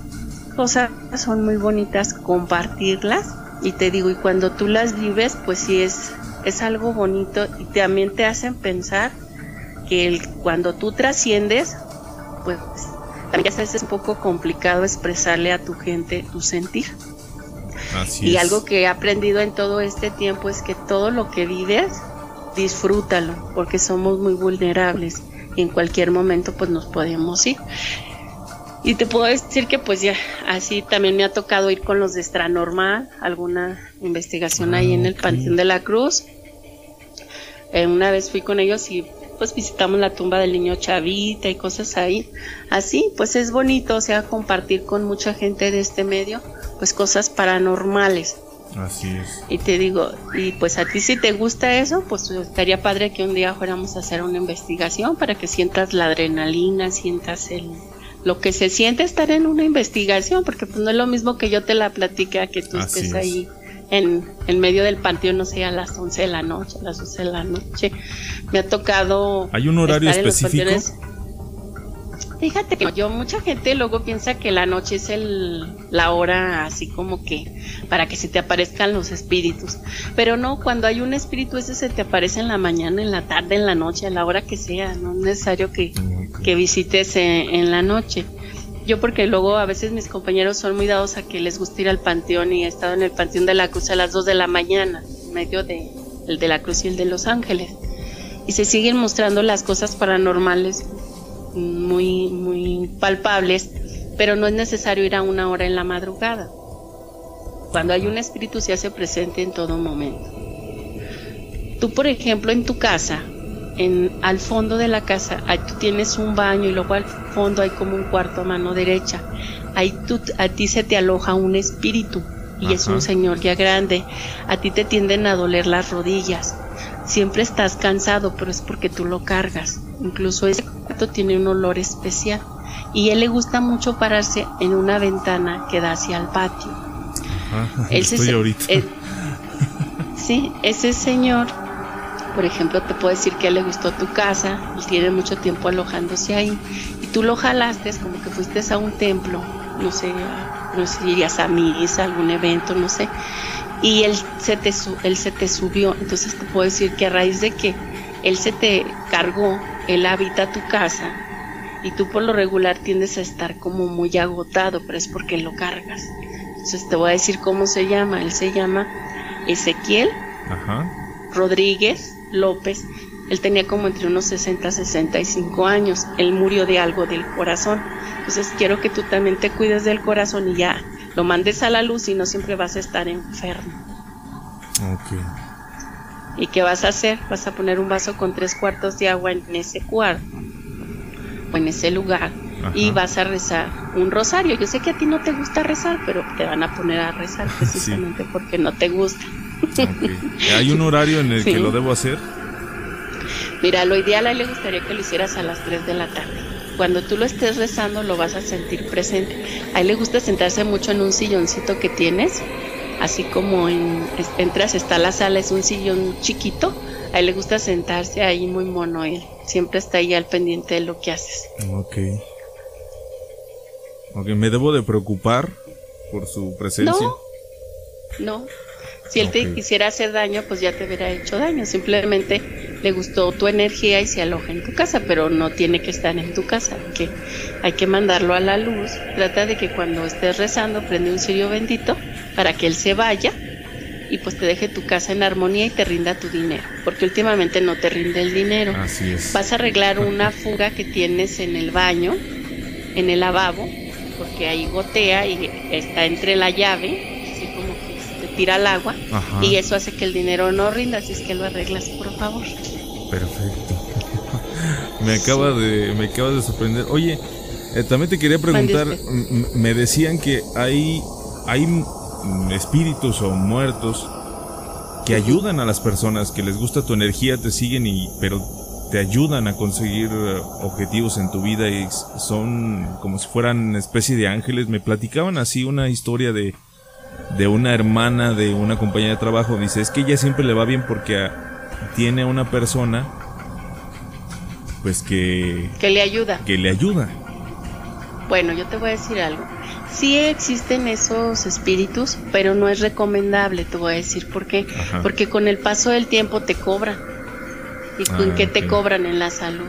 cosas son muy bonitas, compartirlas. Y te digo, y cuando tú las vives, pues sí es, es algo bonito y también te hacen pensar que el, cuando tú trasciendes, pues también a veces es un poco complicado expresarle a tu gente tu sentir y algo que he aprendido en todo este tiempo es que todo lo que vives, disfrútalo, porque somos muy vulnerables y en cualquier momento pues nos podemos ir. Y te puedo decir que pues ya así también me ha tocado ir con los de Extranormal, alguna investigación ahí en el ah, Panteón de la Cruz. Eh, una vez fui con ellos y pues visitamos la tumba del niño Chavita y cosas ahí. Así, pues es bonito, o sea, compartir con mucha gente de este medio pues cosas paranormales. Así es. Y te digo, y pues a ti si te gusta eso, pues estaría padre que un día fuéramos a hacer una investigación para que sientas la adrenalina, sientas el lo que se siente estar en una investigación, porque pues no es lo mismo que yo te la platique a que tú estés ahí en, en medio del panteón, no sé, a las 11 de la noche, a las 12 de la noche. Me ha tocado... ¿Hay un horario específico? Fíjate que yo, mucha gente luego piensa que la noche es el, la hora así como que para que se te aparezcan los espíritus. Pero no, cuando hay un espíritu ese se te aparece en la mañana, en la tarde, en la noche, a la hora que sea. No es necesario que, que visites en, la noche. Yo porque luego a veces mis compañeros son muy dados a que les gusta ir al panteón y he estado en el panteón de la Cruz a las 2 de la mañana, en medio de el de la Cruz y el de Los Ángeles. Y se siguen mostrando las cosas paranormales muy, muy palpables, pero no es necesario ir a una hora en la madrugada. Cuando hay un espíritu se hace presente en todo momento. Tú, por ejemplo, en tu casa, en, al fondo de la casa, ahí tú tienes un baño y luego al fondo hay como un cuarto a mano derecha. Ahí tú, a ti se te aloja un espíritu y es un señor ya grande. A ti te tienden a doler las rodillas. Siempre estás cansado, pero es porque tú lo cargas. Incluso ese cuarto tiene un olor especial. Y a él le gusta mucho pararse en una ventana que da hacia el patio. Ah, estoy ahorita. sí, ese señor, por ejemplo, te puedo decir que a él le gustó tu casa y tiene mucho tiempo alojándose ahí. Y tú lo jalaste como que fuiste a un templo, no sé, no sé si irías a misa, algún evento, no sé. Y él se, te, él se te subió. Entonces te puedo decir que a raíz de que él se te cargó, él habita tu casa y tú por lo regular tiendes a estar como muy agotado, pero es porque lo cargas. Entonces te voy a decir cómo se llama. Él se llama Ezequiel Rodríguez López. Él tenía como entre unos 60 y 65 años. Él murió de algo del corazón. Entonces quiero que tú también te cuides del corazón y ya lo mandes a la luz y no siempre vas a estar enfermo. Ok. ¿Y qué vas a hacer? Vas a poner un vaso con tres cuartos de agua en ese cuarto o en ese lugar y vas a rezar un rosario. Yo sé que a ti no te gusta rezar, pero te van a poner a rezar precisamente porque no te gusta. ¿Hay un horario en el que lo debo hacer? Mira, lo ideal a él le gustaría que lo hicieras a las 3 de la tarde. Cuando tú lo estés rezando lo vas a sentir presente. A él le gusta sentarse mucho en un silloncito que tienes así como en, entras, está la sala, es un sillón chiquito, a él le gusta sentarse ahí muy mono, él siempre está ahí al pendiente de lo que haces. Ok. Ok, ¿me debo de preocupar por su presencia? No, no. Si él te quisiera hacer daño, pues ya te hubiera hecho daño. Simplemente le gustó tu energía y se aloja en tu casa, pero no tiene que estar en tu casa. Que hay que mandarlo a la luz. Trata de que cuando estés rezando, prende un cirio bendito para que él se vaya y pues te deje tu casa en armonía y te rinda tu dinero, porque últimamente no te rinde el dinero. Así es. Vas a arreglar una fuga que tienes en el baño, en el lavabo, porque ahí gotea y está entre la llave, tira el agua, Ajá. y eso hace que el dinero no rinda, así es que lo arreglas, por favor. Perfecto. me acaba de me acaba de sorprender. Oye, eh, también te quería preguntar, me decían que hay hay espíritus o muertos que ayudan a las personas, que les gusta tu energía, te siguen y pero te ayudan a conseguir eh, objetivos en tu vida y son como si fueran especie de ángeles. Me platicaban así una historia de de una hermana de una compañía de trabajo. Dice, es que ella siempre le va bien porque ah, tiene a una persona pues que, Que le ayuda. que le ayuda. Bueno, yo te voy a decir algo. Sí existen esos espíritus, pero no es recomendable, te voy a decir por qué. Ajá. Porque con el paso del tiempo te cobran. ¿Y con Ah, qué te cobran en la salud?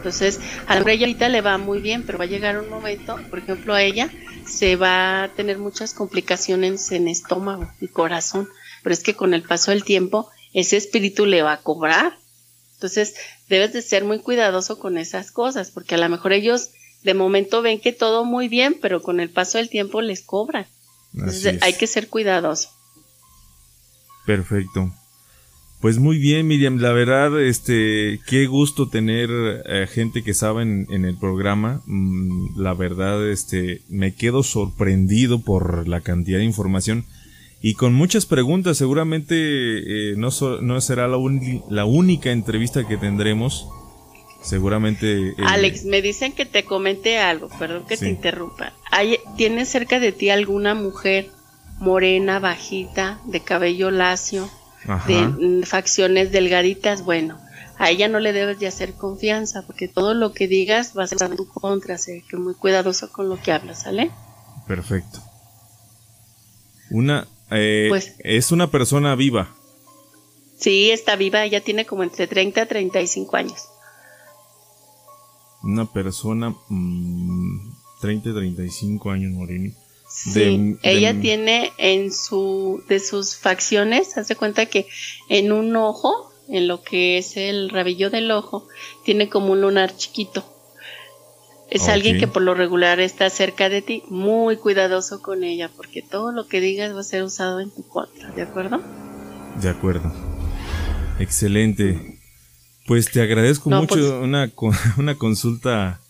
Entonces, a lo mejor ella ahorita le va muy bien, pero va a llegar un momento, por ejemplo, a ella se va a tener muchas complicaciones en estómago y corazón. Pero es que con el paso del tiempo, ese espíritu le va a cobrar. Entonces, debes de ser muy cuidadoso con esas cosas, porque a lo mejor ellos de momento ven que todo muy bien, pero con el paso del tiempo les cobran. Entonces, hay que ser cuidadoso. Perfecto. Pues muy bien, Miriam. La verdad, este, qué gusto tener eh, gente que sabe en, en el programa. Mm, la verdad, este, me quedo sorprendido por la cantidad de información y con muchas preguntas. Seguramente eh, no, so- no será la, la única entrevista que tendremos. Seguramente. eh, Alex, me dicen que te comente algo, perdón que Sí. te interrumpa. Hay- ¿Tienes cerca de ti alguna mujer morena, bajita, de cabello lacio, ajá. de mm, facciones delgaditas? Bueno, a ella no le debes de hacer confianza, porque todo lo que digas va a ser en tu contra, así que muy cuidadoso con lo que hablas, ¿sale? Perfecto. Una. eh, Pues- es una persona viva. Sí, está viva, ella tiene como entre 30 a 35 años. Una persona. mm, 30, 35 años, Morini. Sí, De- ella de- tiene en su de sus facciones, hace cuenta que en un ojo, en lo que es el rabillo del ojo, tiene como un lunar chiquito. Es alguien que por lo regular está cerca de ti, muy cuidadoso con ella, porque todo lo que digas va a ser usado en tu contra, ¿de acuerdo? De acuerdo. Excelente. Pues te agradezco No, mucho pues- una, una consulta.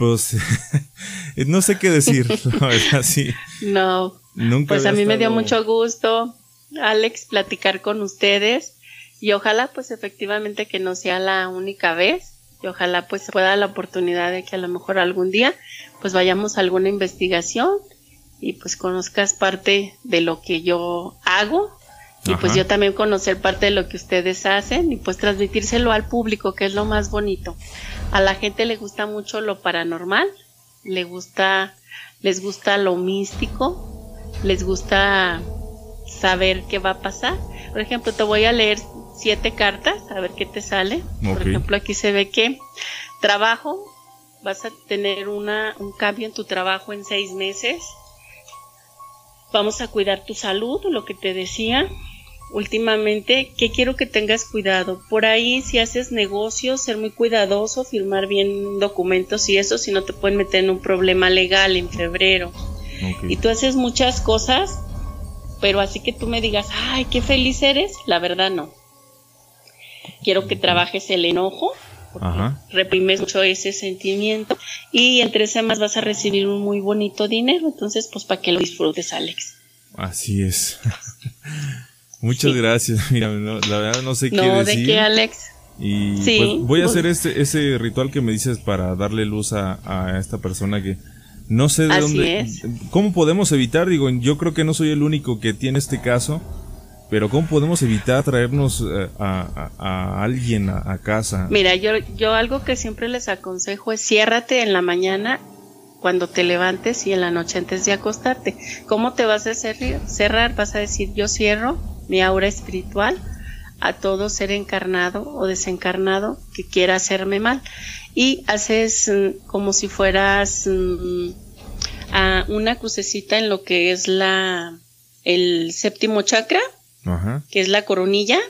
Pues no sé qué decir, la verdad, sí. No, Nunca pues a mí me dio mucho gusto, Alex, platicar con ustedes y ojalá pues efectivamente que no sea la única vez y ojalá pues se pueda dar la oportunidad de que a lo mejor algún día pues vayamos a alguna investigación y pues conozcas parte de lo que yo hago y pues yo también conocer parte de lo que ustedes hacen y pues transmitírselo al público que es lo más bonito. A la gente le gusta mucho lo paranormal, le gusta les gusta lo místico, les gusta saber qué va a pasar. Por ejemplo, te voy a leer siete cartas, a ver qué te sale. Por ejemplo, aquí se ve que trabajo, vas a tener una, un cambio en tu trabajo en seis meses. Vamos a cuidar tu salud, lo que te decía. Últimamente, que quiero que tengas cuidado. Por ahí, si haces negocios, ser muy cuidadoso, firmar bien documentos y eso, si no te pueden meter en un problema legal en febrero. Y tú haces muchas cosas, pero así que tú me digas, ay, qué feliz eres, la verdad no. Quiero que trabajes el enojo, Ajá. reprimes mucho ese sentimiento y en tres semanas vas a recibir un muy bonito dinero, entonces pues para que lo disfrutes, Alex. Así es. Muchas Sí. gracias. Mira, no, la verdad no sé qué No, decir. de qué, Alex. Y Sí, pues voy a hacer este ese ritual que me dices para darle luz a, a esta persona que no sé de Así dónde. es. ¿Cómo podemos evitar? Digo, yo creo que no soy el único que tiene este caso, pero ¿cómo podemos evitar traernos eh, a, a- a alguien a, casa? Mira, yo, yo algo que siempre les aconsejo es ciérrate en la mañana cuando te levantes y en la noche antes de acostarte. ¿Cómo te vas a cerrar? Vas a decir, yo cierro mi aura espiritual a todo ser encarnado o desencarnado que quiera hacerme mal. Y haces mm, como si fueras mm, a una crucecita en lo que es la el séptimo chakra, que es la coronilla,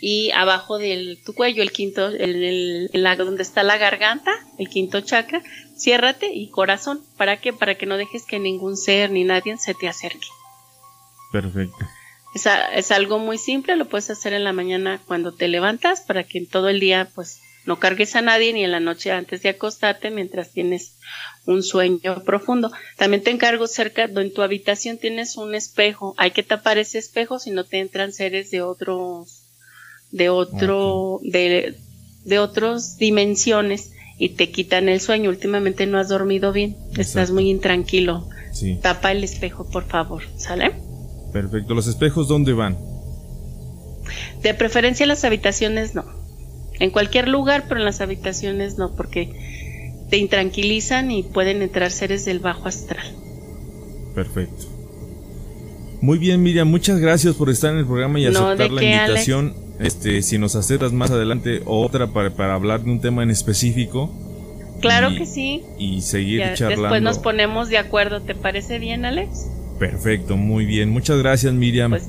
y abajo de tu cuello, el quinto, el, el, donde está la garganta, el quinto chakra, ciérrate y corazón. ¿Para qué? Para que no dejes que ningún ser ni nadie se te acerque. Perfecto. Es, es, algo muy simple, lo puedes hacer en la mañana cuando te levantas para que en todo el día pues no cargues a nadie ni en la noche antes de acostarte mientras tienes un sueño profundo. También te encargo cerca, en tu habitación tienes un espejo. Hay que tapar ese espejo si no te entran seres de otros, de otro, de, de otras dimensiones y te quitan el sueño. Últimamente no has dormido bien, estás muy intranquilo. Tapa el espejo, por favor, ¿sale? Perfecto. ¿Los espejos dónde van? De preferencia las habitaciones no. En cualquier lugar, pero en las habitaciones no, porque te intranquilizan y pueden entrar seres del bajo astral. Perfecto. Muy bien, Miriam, muchas gracias por estar en el programa y aceptar la invitación. Este, si nos aceptas más adelante otra para, para hablar de un tema en específico. Claro que sí. Y seguir charlando. Después nos ponemos de acuerdo, ¿te parece bien, Alex? Perfecto, muy bien. Muchas gracias, Miriam. Pues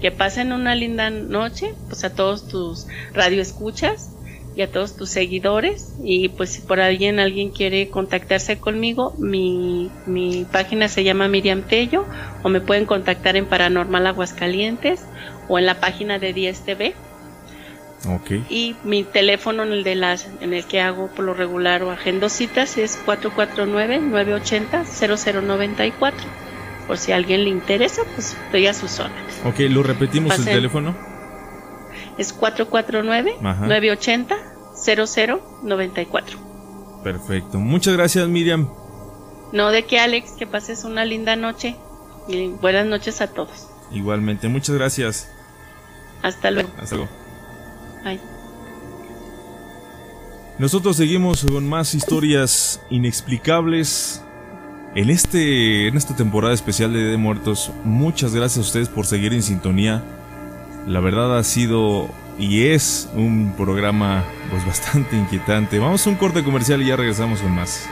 que pasen una linda noche, pues a todos tus radioescuchas y a todos tus seguidores. Y pues si por alguien alguien quiere contactarse conmigo, mi, mi página se llama Miriam Tello o me pueden contactar en Paranormal Aguascalientes o en la página de 10 TV. Okay. Y mi teléfono en el de las en el que hago por lo regular o agendo citas es 449 980 0094 por si a alguien le interesa, pues estoy a sus órdenes. Ok, ¿lo repetimos el teléfono? Es 449-980-0094. Perfecto. Muchas gracias, Miriam. No, de que Alex, que pases una linda noche y buenas noches a todos. Igualmente, muchas gracias. Hasta luego. Hasta luego. Bye. Nosotros seguimos con más historias inexplicables en, este, en esta temporada especial de, Muertos, muchas gracias a ustedes por seguir en sintonía. La verdad ha sido y es un programa pues bastante inquietante. Vamos a un corte comercial y ya regresamos con más.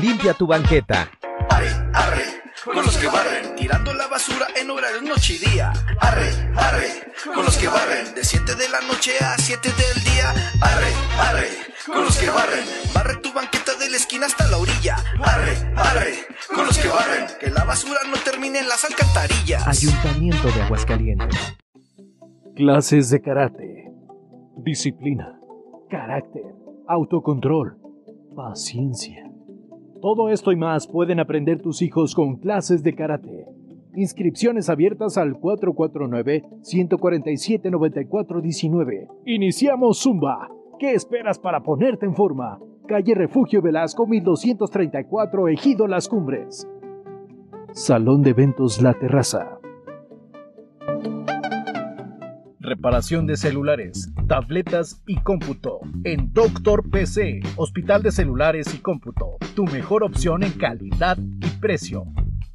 Limpia tu banqueta. Arre, arre, con los que barren, tirando la basura en horario noche y día. Arre, arre, con los que barren, de 7 de la noche a 7 del día. Arre, arre, con los que barren, barre tu banqueta de la esquina hasta la orilla. Arre, arre, con los que barren, que la basura no termine en las alcantarillas. Ayuntamiento de Aguascalientes. Clases de karate disciplina, carácter, autocontrol, paciencia. Todo esto y más pueden aprender tus hijos con clases de karate. Inscripciones abiertas al 449-147-9419. Iniciamos Zumba. ¿Qué esperas para ponerte en forma? Calle Refugio Velasco 1234, Ejido Las Cumbres. Salón de Eventos La Terraza reparación de celulares, tabletas y cómputo. En Doctor PC, Hospital de Celulares y Cómputo, tu mejor opción en calidad y precio.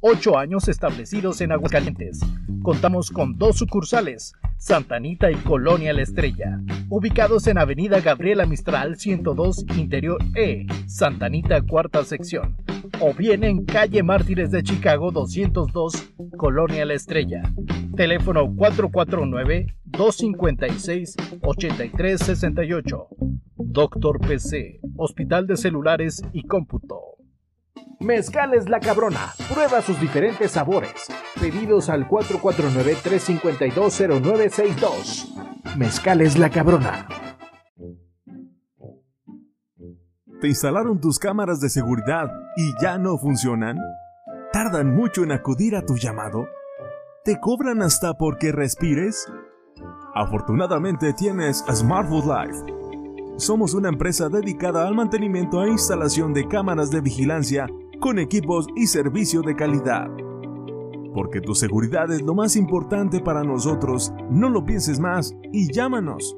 Ocho años establecidos en Aguascalientes. Contamos con dos sucursales, Santa Anita y Colonia La Estrella, ubicados en Avenida Gabriela Mistral 102 Interior E, Santa Anita cuarta sección, o bien en Calle Mártires de Chicago 202, Colonia La Estrella. Teléfono 449-256-8368. Doctor PC, Hospital de Celulares y Cómputo. Mezcales La Cabrona. Prueba sus diferentes sabores. Pedidos al 449-352-0962. Mezcales La Cabrona. ¿Te instalaron tus cámaras de seguridad y ya no funcionan? ¿Tardan mucho en acudir a tu llamado? ¿Te cobran hasta porque respires? Afortunadamente tienes Smartwood Life somos una empresa dedicada al mantenimiento e instalación de cámaras de vigilancia con equipos y servicio de calidad. Porque tu seguridad es lo más importante para nosotros, no lo pienses más y llámanos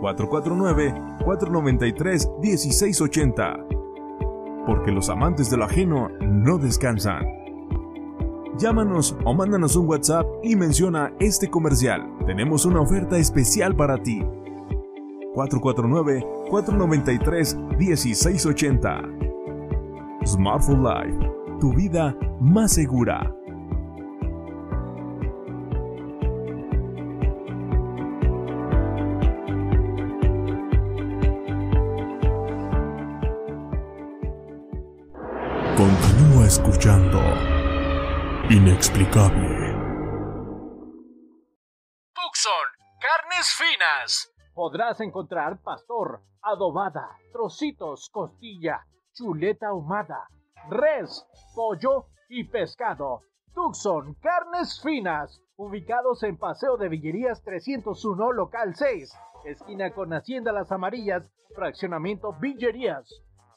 449-493-1680. Porque los amantes de lo ajeno no descansan. Llámanos o mándanos un WhatsApp y menciona este comercial. Tenemos una oferta especial para ti. 449-493-1680. Smartphone Life, tu vida más segura. Continúa escuchando. Inexplicable. Tucson, carnes finas. Podrás encontrar pastor, adobada, trocitos, costilla, chuleta ahumada, res, pollo y pescado. Tucson, carnes finas. Ubicados en Paseo de Villerías 301, local 6, esquina con Hacienda Las Amarillas, fraccionamiento Villerías.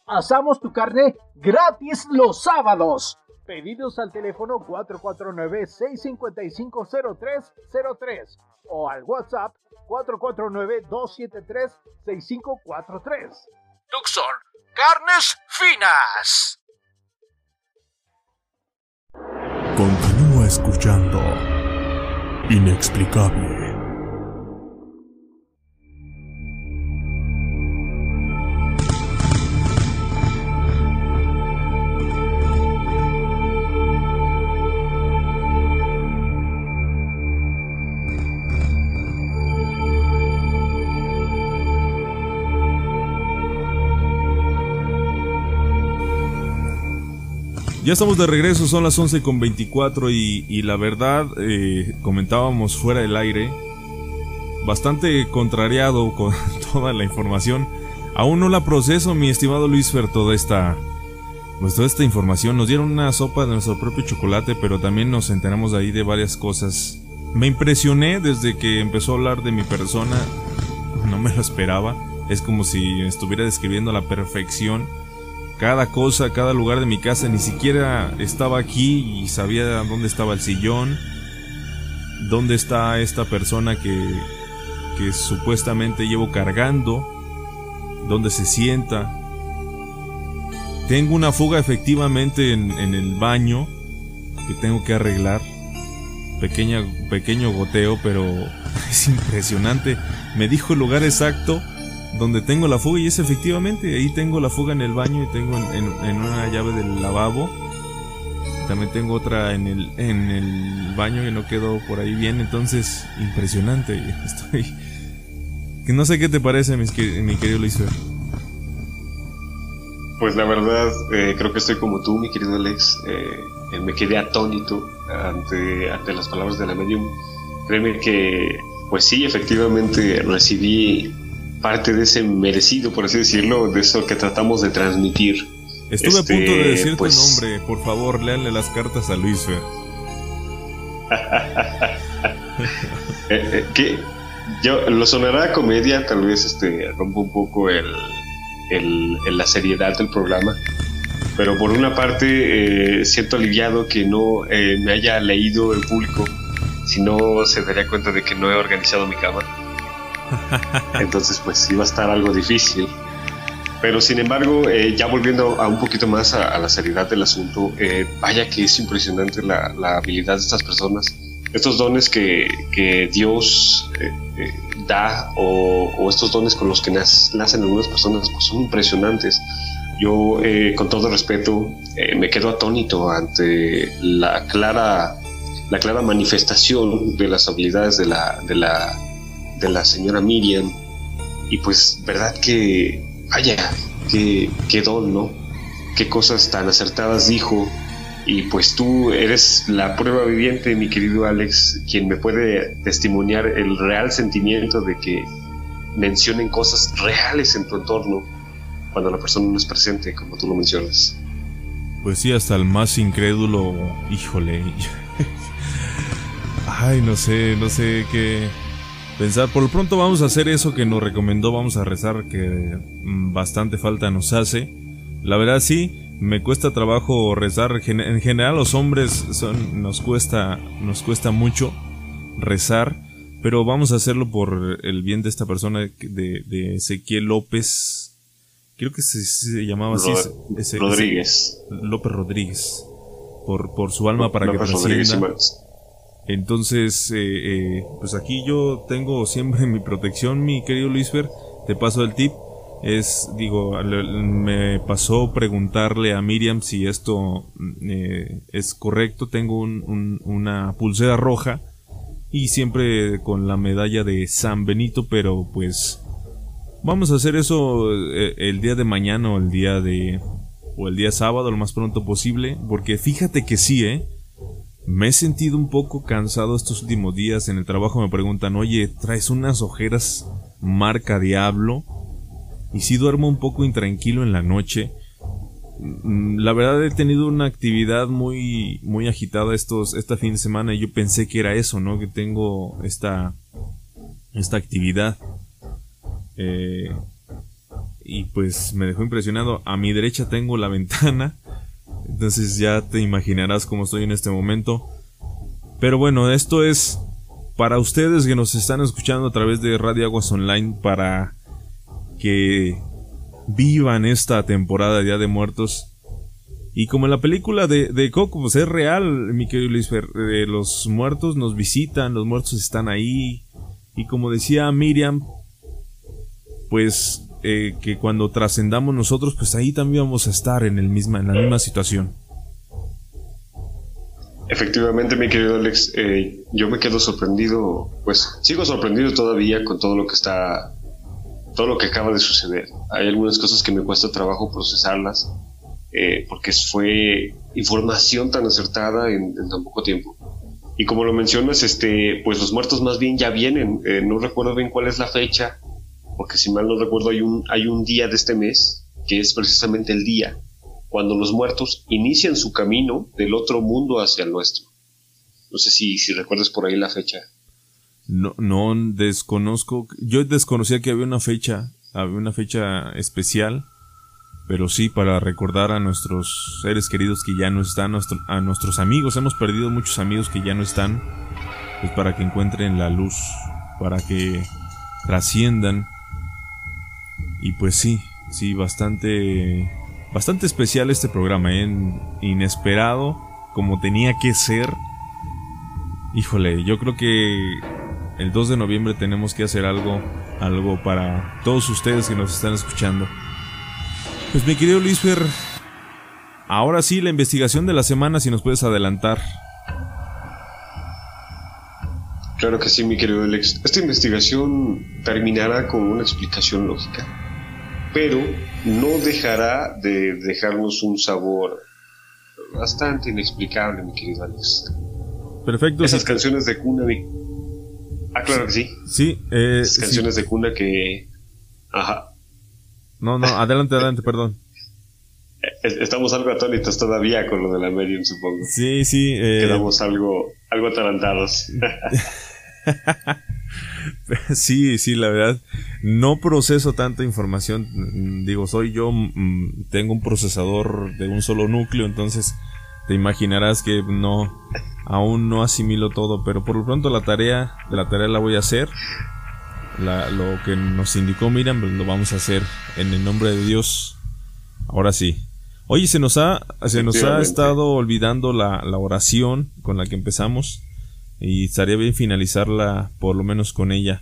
Asamos tu carne gratis los sábados. Pedidos al teléfono 449-655-0303 o al WhatsApp 449-273-6543. Tucson, carnes finas. Continúa escuchando. Inexplicable. Ya estamos de regreso, son las 11 con 24 y, la verdad, eh, comentábamos fuera del aire, bastante contrariado con toda la información. Aún no la proceso, mi estimado Luis Fer, toda esta, pues toda esta información. Nos dieron una sopa de nuestro propio chocolate, pero también nos enteramos ahí de varias cosas. Me impresioné desde que empezó a hablar de mi persona, no me lo esperaba. Es como si estuviera describiendo la perfección cada cosa, cada lugar de mi casa, ni siquiera estaba aquí y sabía dónde estaba el sillón, dónde está esta persona que, que supuestamente llevo cargando, dónde se sienta. Tengo una fuga efectivamente en, en el baño que tengo que arreglar. Pequeña, pequeño goteo, pero es impresionante. Me dijo el lugar exacto donde tengo la fuga y es efectivamente, ahí tengo la fuga en el baño y tengo en, una llave del lavabo. También tengo otra en el, en el baño que no quedó por ahí bien, entonces impresionante. Estoy... Que no sé qué te parece, mi, mi querido Luis Pues la verdad, eh, creo que estoy como tú, mi querido Alex. Eh, me quedé atónito ante, ante las palabras de la medium. Créeme que, pues sí, efectivamente recibí parte de ese merecido, por así decirlo, de eso que tratamos de transmitir. Estuve a punto de este, decir tu pues, nombre, por favor, léanle las cartas a Luis Fer. Eh, eh, que yo lo sonará comedia, tal vez este rompa un poco el, el, la seriedad del programa. Pero por una parte eh, siento aliviado que no me haya leído el público, si no se daría cuenta de que no he organizado mi cama. Entonces, pues iba a estar algo difícil. Pero sin embargo, eh, ya volviendo a un poquito más a, la seriedad del asunto, eh, vaya que es impresionante la, habilidad de estas personas. Estos dones que, que Dios eh, da o, estos dones con los que nacen algunas personas pues son impresionantes. Yo, con todo respeto, me quedo atónito ante la clara, la clara manifestación de las habilidades de la, de la de la señora Miriam. Y pues, verdad que, vaya, que, qué don, ¿no? Qué cosas tan acertadas dijo. Y pues tú eres la prueba viviente, mi querido Alex, quien me puede testimoniar el real sentimiento de que mencionen cosas reales en tu entorno cuando la persona no es presente, como tú lo mencionas. Pues sí, hasta el más incrédulo, híjole. Ay, no sé, no sé qué, pensar. Por lo pronto vamos a hacer eso que nos recomendó, vamos a rezar que mm, bastante falta nos hace. La verdad sí, me cuesta trabajo rezar. En general los hombres son, nos cuesta, nos cuesta mucho rezar, pero vamos a hacerlo por el bien de esta persona de, de Ezequiel López. Creo que se, llamaba así. Rodríguez. López Rodríguez. Por, por su alma para que trascienda. Entonces, eh, eh, pues aquí yo tengo siempre mi protección, mi querido Luisfer. Te paso el tip. Es, digo, me pasó preguntarle a Miriam si esto eh, es correcto. Tengo una pulsera roja y siempre con la medalla de San Benito, pero pues vamos a hacer eso el día de mañana o el día de o el día sábado lo más pronto posible, porque fíjate que sí, eh me he sentido un poco cansado estos últimos días. En el trabajo me preguntan, oye, ¿traes unas ojeras marca diablo? Y si duermo un poco intranquilo en la noche. Mm, la verdad he tenido una actividad muy, muy agitada estos, esta fin de semana y yo pensé que era eso, ¿no? Que tengo esta, esta actividad. Eh, y pues me dejó impresionado. A mi derecha tengo la ventana entonces ya te imaginarás cómo estoy en este momento. Pero bueno, esto es para ustedes que nos están escuchando a través de Radio Aguas Online para que vivan esta temporada Día de Muertos. Y como en la película de, Coco, pues es real, mi querido Luis eh, los muertos nos visitan, los muertos están ahí. Y como decía Miriam, pues eh, que cuando trascendamos nosotros, pues ahí también vamos a estar en, el misma, en la misma situación. Efectivamente, mi querido Alex, eh, yo me quedo sorprendido, pues sigo sorprendido todavía con todo lo que está, todo lo que acaba de suceder. Hay algunas cosas que me cuesta trabajo procesarlas, eh, porque fue información tan acertada en, tan poco tiempo. Y como lo mencionas, este, pues los muertos más bien ya vienen. no recuerdo bien cuál es la fecha, porque si mal no recuerdo hay un, hay un día de este mes que es precisamente el día cuando los muertos inician su camino del otro mundo hacia el nuestro. No sé si, si recuerdas por ahí la fecha. No, no desconozco. Yo desconocía que había una fecha, había una fecha especial, pero sí para recordar a nuestros seres queridos que ya no están, a nuestros amigos. Hemos perdido muchos amigos que ya no están, pues para que encuentren la luz, para que trasciendan y pues sí, sí, bastante, bastante especial este programa, ¿eh? inesperado, como tenía que ser. Híjole, yo creo que el 2 de noviembre tenemos que hacer algo, algo para todos ustedes que nos están escuchando. Pues mi querido Luis Fer, ahora sí la investigación de la semana, si nos puedes adelantar. Claro que sí, mi querido Alex. Esta investigación terminará con una explicación lógica pero no dejará de dejarnos un sabor bastante inexplicable, mi querido Alex. Perfecto. Esas canciones de cuna, Ah, claro que sí. Sí. Eh, Esas canciones de cuna que... Ajá. No, no, adelante, adelante, perdón. Estamos algo atónitos todavía con lo de la Medium, supongo. Sí, sí. Eh... Quedamos algo, algo atarantados. sí, sí, la verdad. No proceso tanta información. Digo, soy yo, mm, tengo un procesador de un solo núcleo, entonces te imaginarás que no, aún no asimilo todo, pero por lo pronto la tarea, la tarea la voy a hacer. lo que nos indicó Miriam, pues, lo vamos a hacer en el nombre de Dios. Ahora sí. Oye, se nos ha, se nos ha estado olvidando la, la oración con la que empezamos y estaría bien finalizarla por lo menos con ella.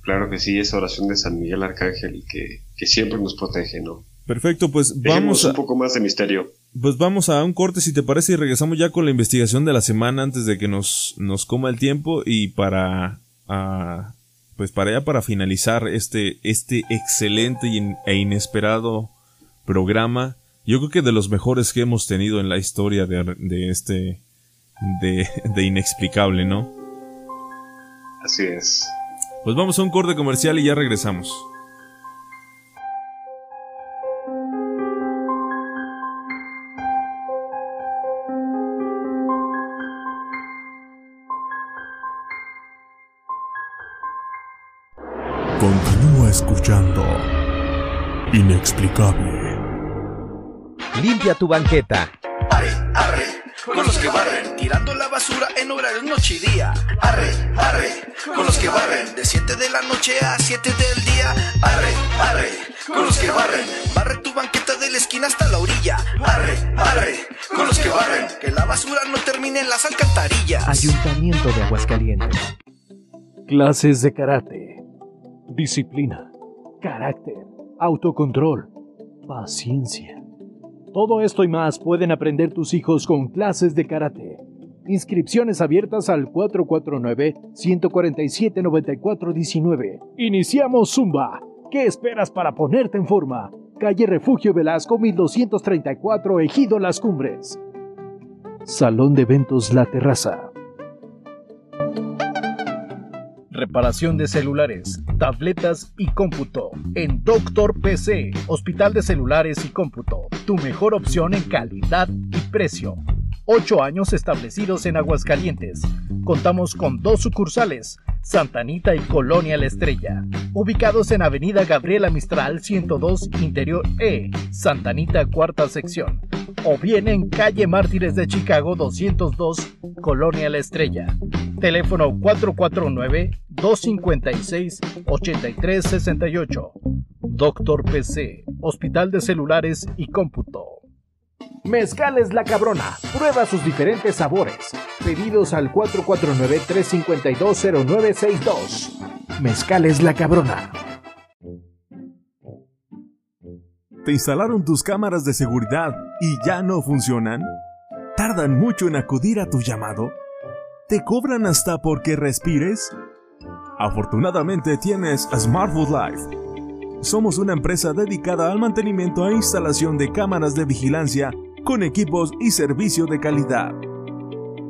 Claro que sí, esa oración de San Miguel Arcángel que, que siempre nos protege, ¿no? Perfecto, pues vamos a un poco más de misterio. Pues vamos a un corte si te parece y regresamos ya con la investigación de la semana antes de que nos, nos coma el tiempo y para pues para ya para finalizar este este excelente e inesperado programa, yo creo que de los mejores que hemos tenido en la historia de, de este de, de inexplicable, ¿no? Así es. Pues vamos a un corte comercial y ya regresamos. Continúa escuchando Inexplicable. Limpia tu banqueta. Arre, arre con los que barren, tirando la basura en horario noche y día. Arre, arre, con los que barren, de 7 de la noche a 7 del día. Arre, arre, con los que barren, barre tu banqueta de la esquina hasta la orilla. Arre, arre, con los que barren, que la basura no termine en las alcantarillas. Ayuntamiento de Aguascalientes. Clases de karate. Disciplina. Carácter. Autocontrol. Paciencia. Todo esto y más pueden aprender tus hijos con clases de karate. Inscripciones abiertas al 449-147-9419. Iniciamos Zumba. ¿Qué esperas para ponerte en forma? Calle Refugio Velasco 1234, Ejido Las Cumbres. Salón de Eventos La Terraza. Reparación de celulares, tabletas y cómputo. En Doctor PC, Hospital de Celulares y Cómputo. Tu mejor opción en calidad y precio. Ocho años establecidos en Aguascalientes. Contamos con dos sucursales, Santa Anita y Colonia La Estrella, ubicados en Avenida Gabriela Mistral 102 Interior E, Santa Anita cuarta sección, o bien en Calle Mártires de Chicago 202 Colonia La Estrella. Teléfono 449-256-8368. Doctor PC, Hospital de Celulares y Cómputo. Mezcales La Cabrona. Prueba sus diferentes sabores. Pedidos al 449-352-0962. Mezcales La Cabrona. ¿Te instalaron tus cámaras de seguridad y ya no funcionan? ¿Tardan mucho en acudir a tu llamado? ¿Te cobran hasta porque respires? Afortunadamente tienes Smartwood Life. Somos una empresa dedicada al mantenimiento e instalación de cámaras de vigilancia con equipos y servicio de calidad.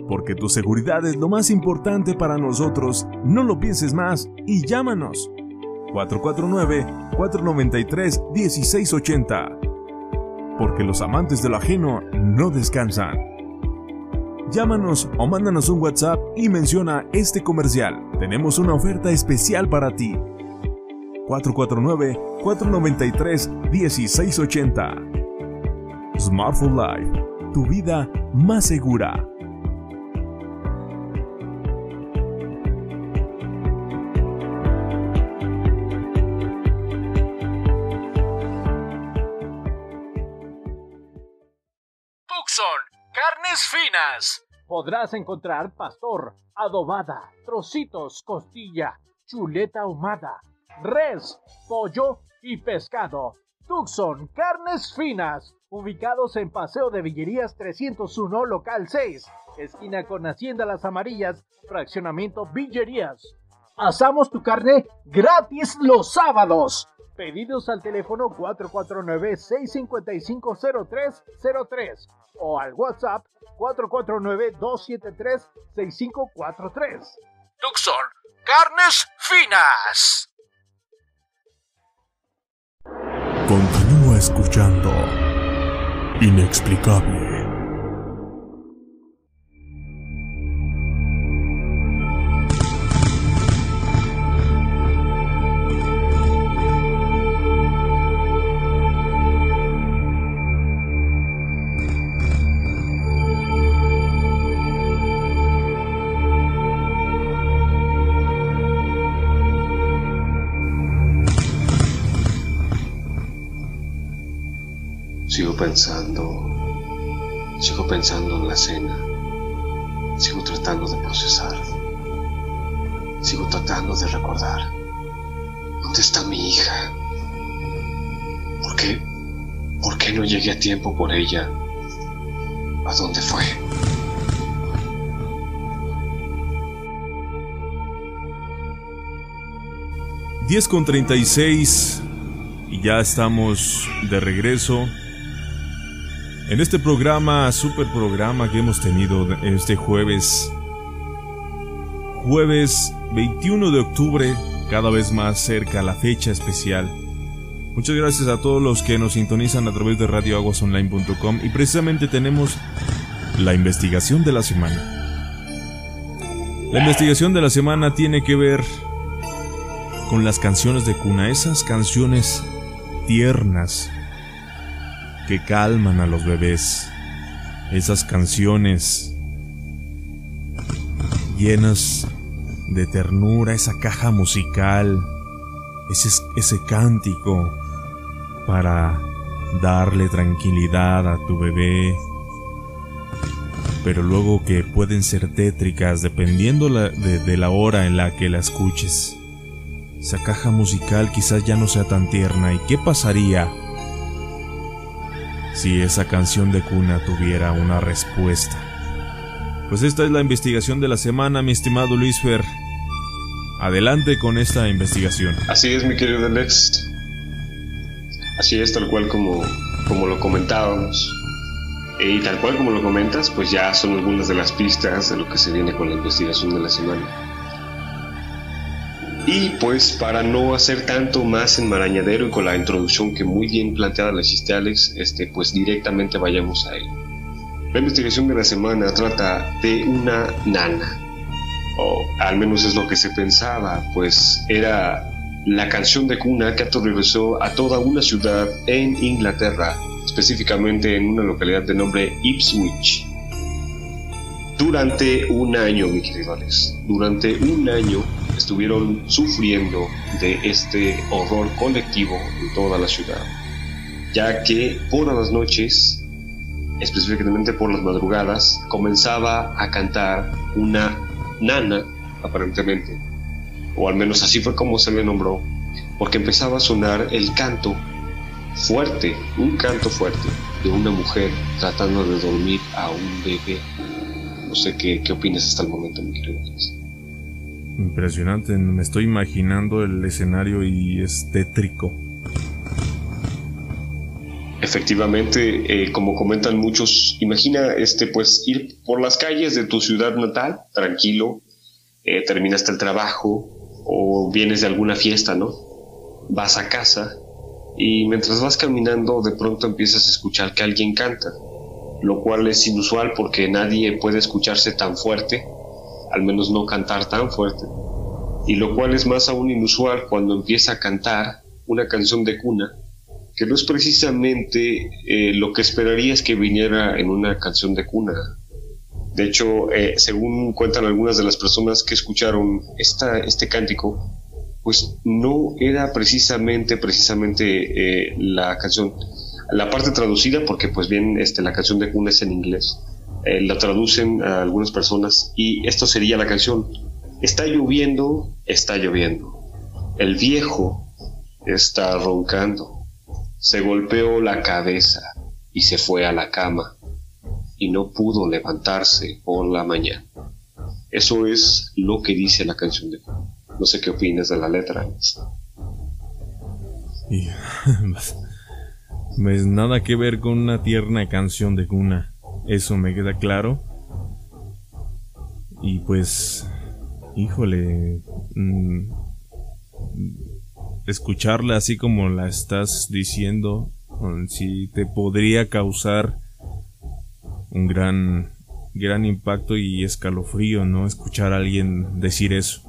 Porque tu seguridad es lo más importante para nosotros, no lo pienses más y llámanos. 449-493-1680. Porque los amantes de lo ajeno no descansan. Llámanos o mándanos un WhatsApp y menciona este comercial. Tenemos una oferta especial para ti. 449-493-1680. Smartphone Life, tu vida más segura. Tucson, carnes finas. Podrás encontrar pastor, adobada, trocitos, costilla, chuleta ahumada, res, pollo y pescado. Tucson, carnes finas. Ubicados en Paseo de Villerías 301, local 6, esquina con Hacienda Las Amarillas, fraccionamiento Villerías. Asamos tu carne gratis los sábados. Pedidos al teléfono 449-655-0303 o al WhatsApp 449-273-6543. Tucson, carnes finas. Escuchando Inexplicable. Sigo pensando, sigo pensando en la cena, sigo tratando de procesar, sigo tratando de recordar. ¿Dónde está mi hija? ¿Por qué? ¿Por qué no llegué a tiempo por ella? ¿A dónde fue? ...10 con 36 y ya estamos de regreso en este programa, super programa que hemos tenido este jueves, jueves 21 de octubre, cada vez más cerca la fecha especial. Muchas gracias a todos los que nos sintonizan a través de radioaguasonline.com y precisamente tenemos la investigación de la semana. La investigación de la semana tiene que ver con las canciones de cuna, esas canciones tiernas que calman a los bebés, esas canciones llenas de ternura, esa caja musical, ese, ese cántico para darle tranquilidad a tu bebé, pero luego que pueden ser tétricas dependiendo de, la hora en la que la escuches. Esa caja musical quizás ya no sea tan tierna. ¿Y qué pasaría si esa canción de cuna tuviera una respuesta? Pues esta es la investigación de la semana, mi estimado Luis Fer. Adelante con esta investigación. Así es, mi querido Alex. Así es, tal cual como, como lo comentábamos. Y tal cual como lo comentas, pues ya son algunas de las pistas de lo que se viene con la investigación de la semana. Y pues para no hacer tanto más enmarañadero y con la introducción que muy bien planteada la hiciste Alex, este, pues directamente vayamos a él. La investigación de la semana trata de una nana, o al menos es lo que se pensaba, pues era la canción de cuna que aterrorizó a toda una ciudad en Inglaterra, específicamente en una localidad de nombre Ipswich. Durante un año, mi querido Alex, durante un año estuvieron sufriendo de este horror colectivo en toda la ciudad, ya que por las noches, específicamente por las madrugadas, comenzaba a cantar una nana, aparentemente, o al menos así fue como se le nombró, porque empezaba a sonar el canto fuerte, un canto fuerte de una mujer tratando de dormir a un bebé. No sé qué, qué opinas hasta el momento, mi querido. Impresionante, me estoy imaginando el escenario y es tétrico. Efectivamente, eh, como comentan muchos, imagina este pues ir por las calles de tu ciudad natal, tranquilo, eh, terminaste el trabajo, o vienes de alguna fiesta, ¿no? Vas a casa y mientras vas caminando de pronto empiezas a escuchar que alguien canta, lo cual es inusual porque nadie puede escucharse tan fuerte, al menos no cantar tan fuerte, y lo cual es más aún inusual cuando empieza a cantar una canción de cuna, que no es precisamente eh, lo que esperarías que viniera en una canción de cuna, de hecho, eh, según cuentan algunas de las personas que escucharon esta, este cántico, pues no era precisamente, precisamente eh, la canción, la parte traducida, porque pues bien este, la canción de cuna es en inglés, eh, la traducen a algunas personas y esto sería la canción. Está lloviendo, está lloviendo. El viejo está roncando. Se golpeó la cabeza y se fue a la cama y no pudo levantarse por la mañana. Eso es lo que dice la canción de No sé qué opinas de la letra. Y, pues nada que ver con una tierna canción de cuna. Eso me queda claro. Y pues, híjole, mm, escucharla así como la estás diciendo, mm, si te podría causar un gran, gran impacto y escalofrío, ¿no? Escuchar a alguien decir eso.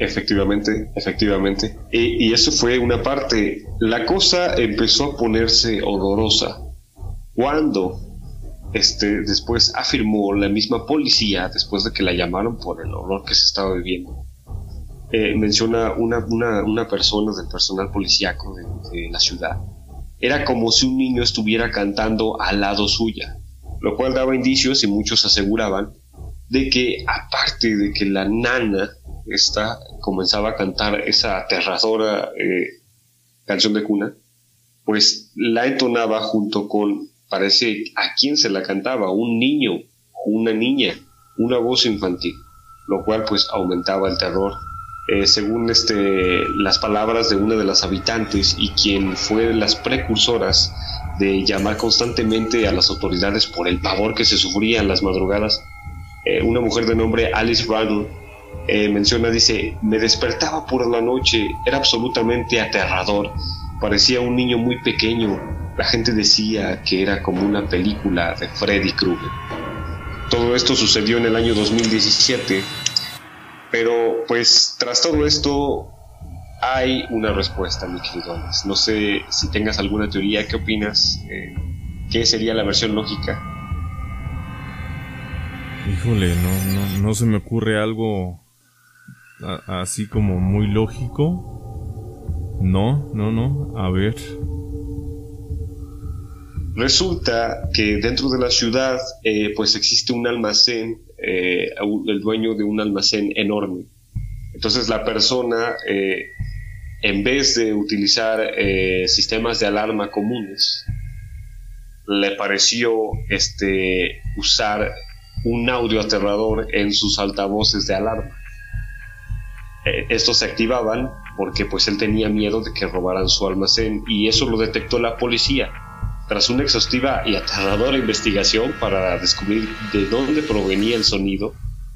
Efectivamente, efectivamente. Y, eso fue una parte. La cosa empezó a ponerse odorosa cuando este, después afirmó la misma policía, después de que la llamaron por el horror que se estaba viviendo. Eh, menciona una, una, una, persona del personal policíaco de la ciudad era como si un niño estuviera cantando al lado suya, lo cual daba indicios y muchos aseguraban de que aparte de que la nana esta comenzaba a cantar esa aterradora eh, canción de cuna, pues la entonaba junto con, parece, a quién se la cantaba, un niño, una niña, una voz infantil, lo cual pues aumentaba el terror. Eh, según este, las palabras de una de las habitantes y quien fue las precursoras de llamar constantemente a las autoridades por el pavor que se sufría en las madrugadas, eh, una mujer de nombre Alice Brown eh, menciona, dice, me despertaba por la noche, era absolutamente aterrador, parecía un niño muy pequeño, la gente decía que era como una película de Freddy Krueger. Todo esto sucedió en el año 2017 Pero pues tras todo esto hay una respuesta, mi querido. No sé si tengas alguna teoría, ¿qué opinas? Eh, ¿Qué sería la versión lógica? Híjole, no, no, no se me ocurre algo así como muy lógico. No, no, no. A ver. Resulta que dentro de la ciudad eh, pues existe un almacén, eh, el dueño de un almacén enorme. Entonces la persona, eh, en vez de utilizar sistemas de alarma comunes, le pareció este, usar un audio aterrador en sus altavoces de alarma. Estos se activaban porque pues él tenía miedo de que robaran su almacén y eso lo detectó la policía tras una exhaustiva y aterradora investigación para descubrir de dónde provenía el sonido,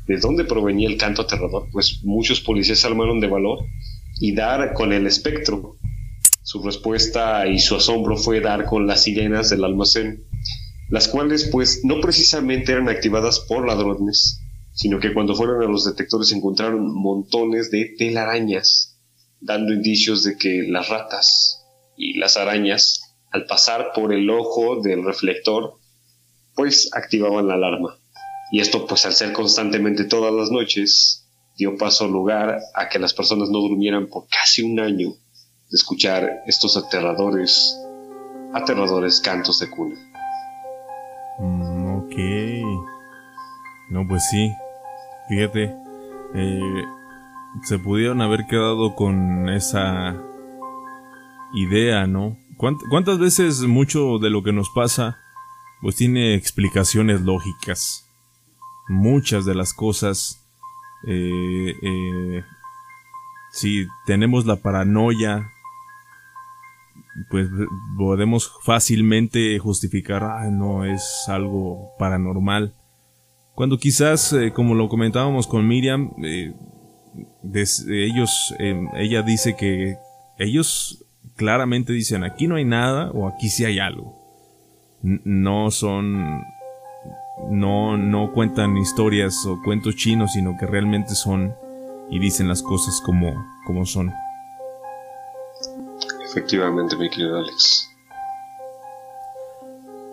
de dónde provenía el canto aterrador, pues muchos policías se armaron de valor y dar con el espectro. Su respuesta y su asombro fue dar con las sirenas del almacén, las cuales pues no precisamente eran activadas por ladrones, sino que cuando fueron a los detectores encontraron montones de telarañas, dando indicios de que las ratas y las arañas al pasar por el ojo del reflector, pues activaban la alarma. Y esto, pues al ser constantemente todas las noches, dio paso lugar a que las personas no durmieran por casi un año de escuchar estos aterradores, aterradores cantos de cuna. Mm, ok. No, pues sí. Fíjate. Eh, se pudieron haber quedado con esa idea, ¿no? ¿Cuántas veces mucho de lo que nos pasa pues tiene explicaciones lógicas? Muchas de las cosas, eh, eh, si tenemos la paranoia, pues podemos fácilmente justificar, ah, no es algo paranormal. Cuando quizás, eh, como lo comentábamos con Miriam, ellos, ella dice que ellos claramente dicen aquí no hay nada o aquí sí hay algo. no son no no cuentan historias o cuentos chinos, sino que realmente son y dicen las cosas como como son. Efectivamente, mi querido Alex.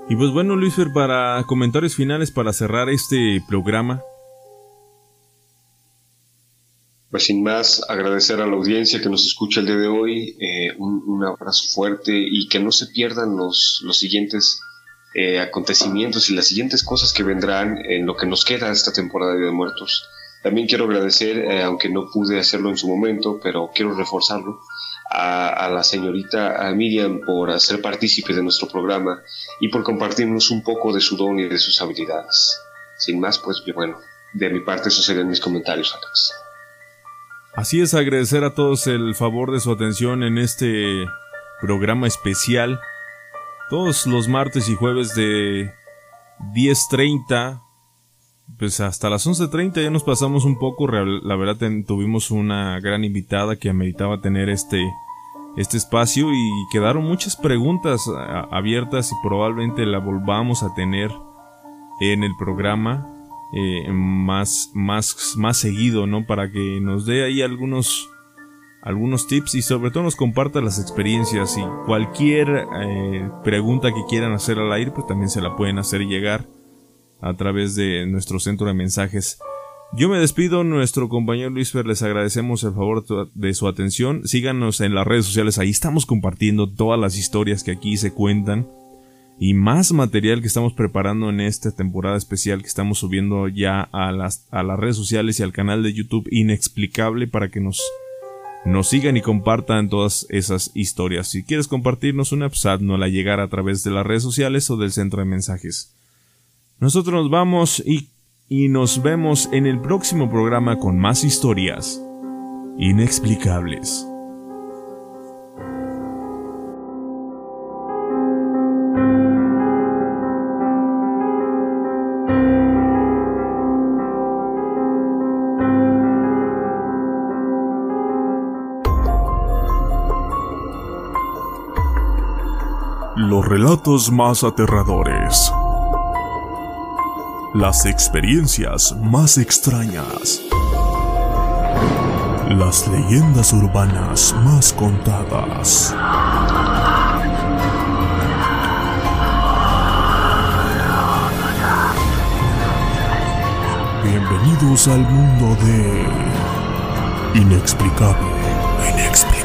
Y pues bueno, Luisfer, para comentarios finales para cerrar este programa, pues sin más, agradecer a la audiencia que nos escucha el día de hoy, eh, un, abrazo fuerte y que no se pierdan los, los siguientes eh, acontecimientos y las siguientes cosas que vendrán en lo que nos queda esta temporada de Muertos. También quiero agradecer, eh, aunque no pude hacerlo en su momento, pero quiero reforzarlo, a, a la señorita Miriam por hacer partícipe de nuestro programa y por compartirnos un poco de su don y de sus habilidades. Sin más, pues bueno, de mi parte esos serían mis comentarios, Alex. Así es, agradecer a todos el favor de su atención en este programa especial. Todos los martes y jueves de 10.30, pues hasta las 11.30 ya nos pasamos un poco. La verdad tuvimos una gran invitada que ameritaba tener este, este espacio y quedaron muchas preguntas abiertas y probablemente la volvamos a tener en el programa. Eh, más, más, más seguido, ¿no? Para que nos dé ahí algunos, algunos tips y sobre todo nos comparta las experiencias y cualquier eh, pregunta que quieran hacer al aire, pues también se la pueden hacer llegar a través de nuestro centro de mensajes. Yo me despido, nuestro compañero Luis Fer, les agradecemos el favor de su atención. Síganos en las redes sociales, ahí estamos compartiendo todas las historias que aquí se cuentan y más material que estamos preparando en esta temporada especial que estamos subiendo ya a las, a las redes sociales y al canal de YouTube inexplicable para que nos, nos sigan y compartan todas esas historias. Si quieres compartirnos una, pues no la llegar a través de las redes sociales o del centro de mensajes. Nosotros nos vamos y, y nos vemos en el próximo programa con más historias inexplicables. relatos más aterradores. Las experiencias más extrañas. Las leyendas urbanas más contadas. Bienvenidos al mundo de... Inexplicable. Inexplicable.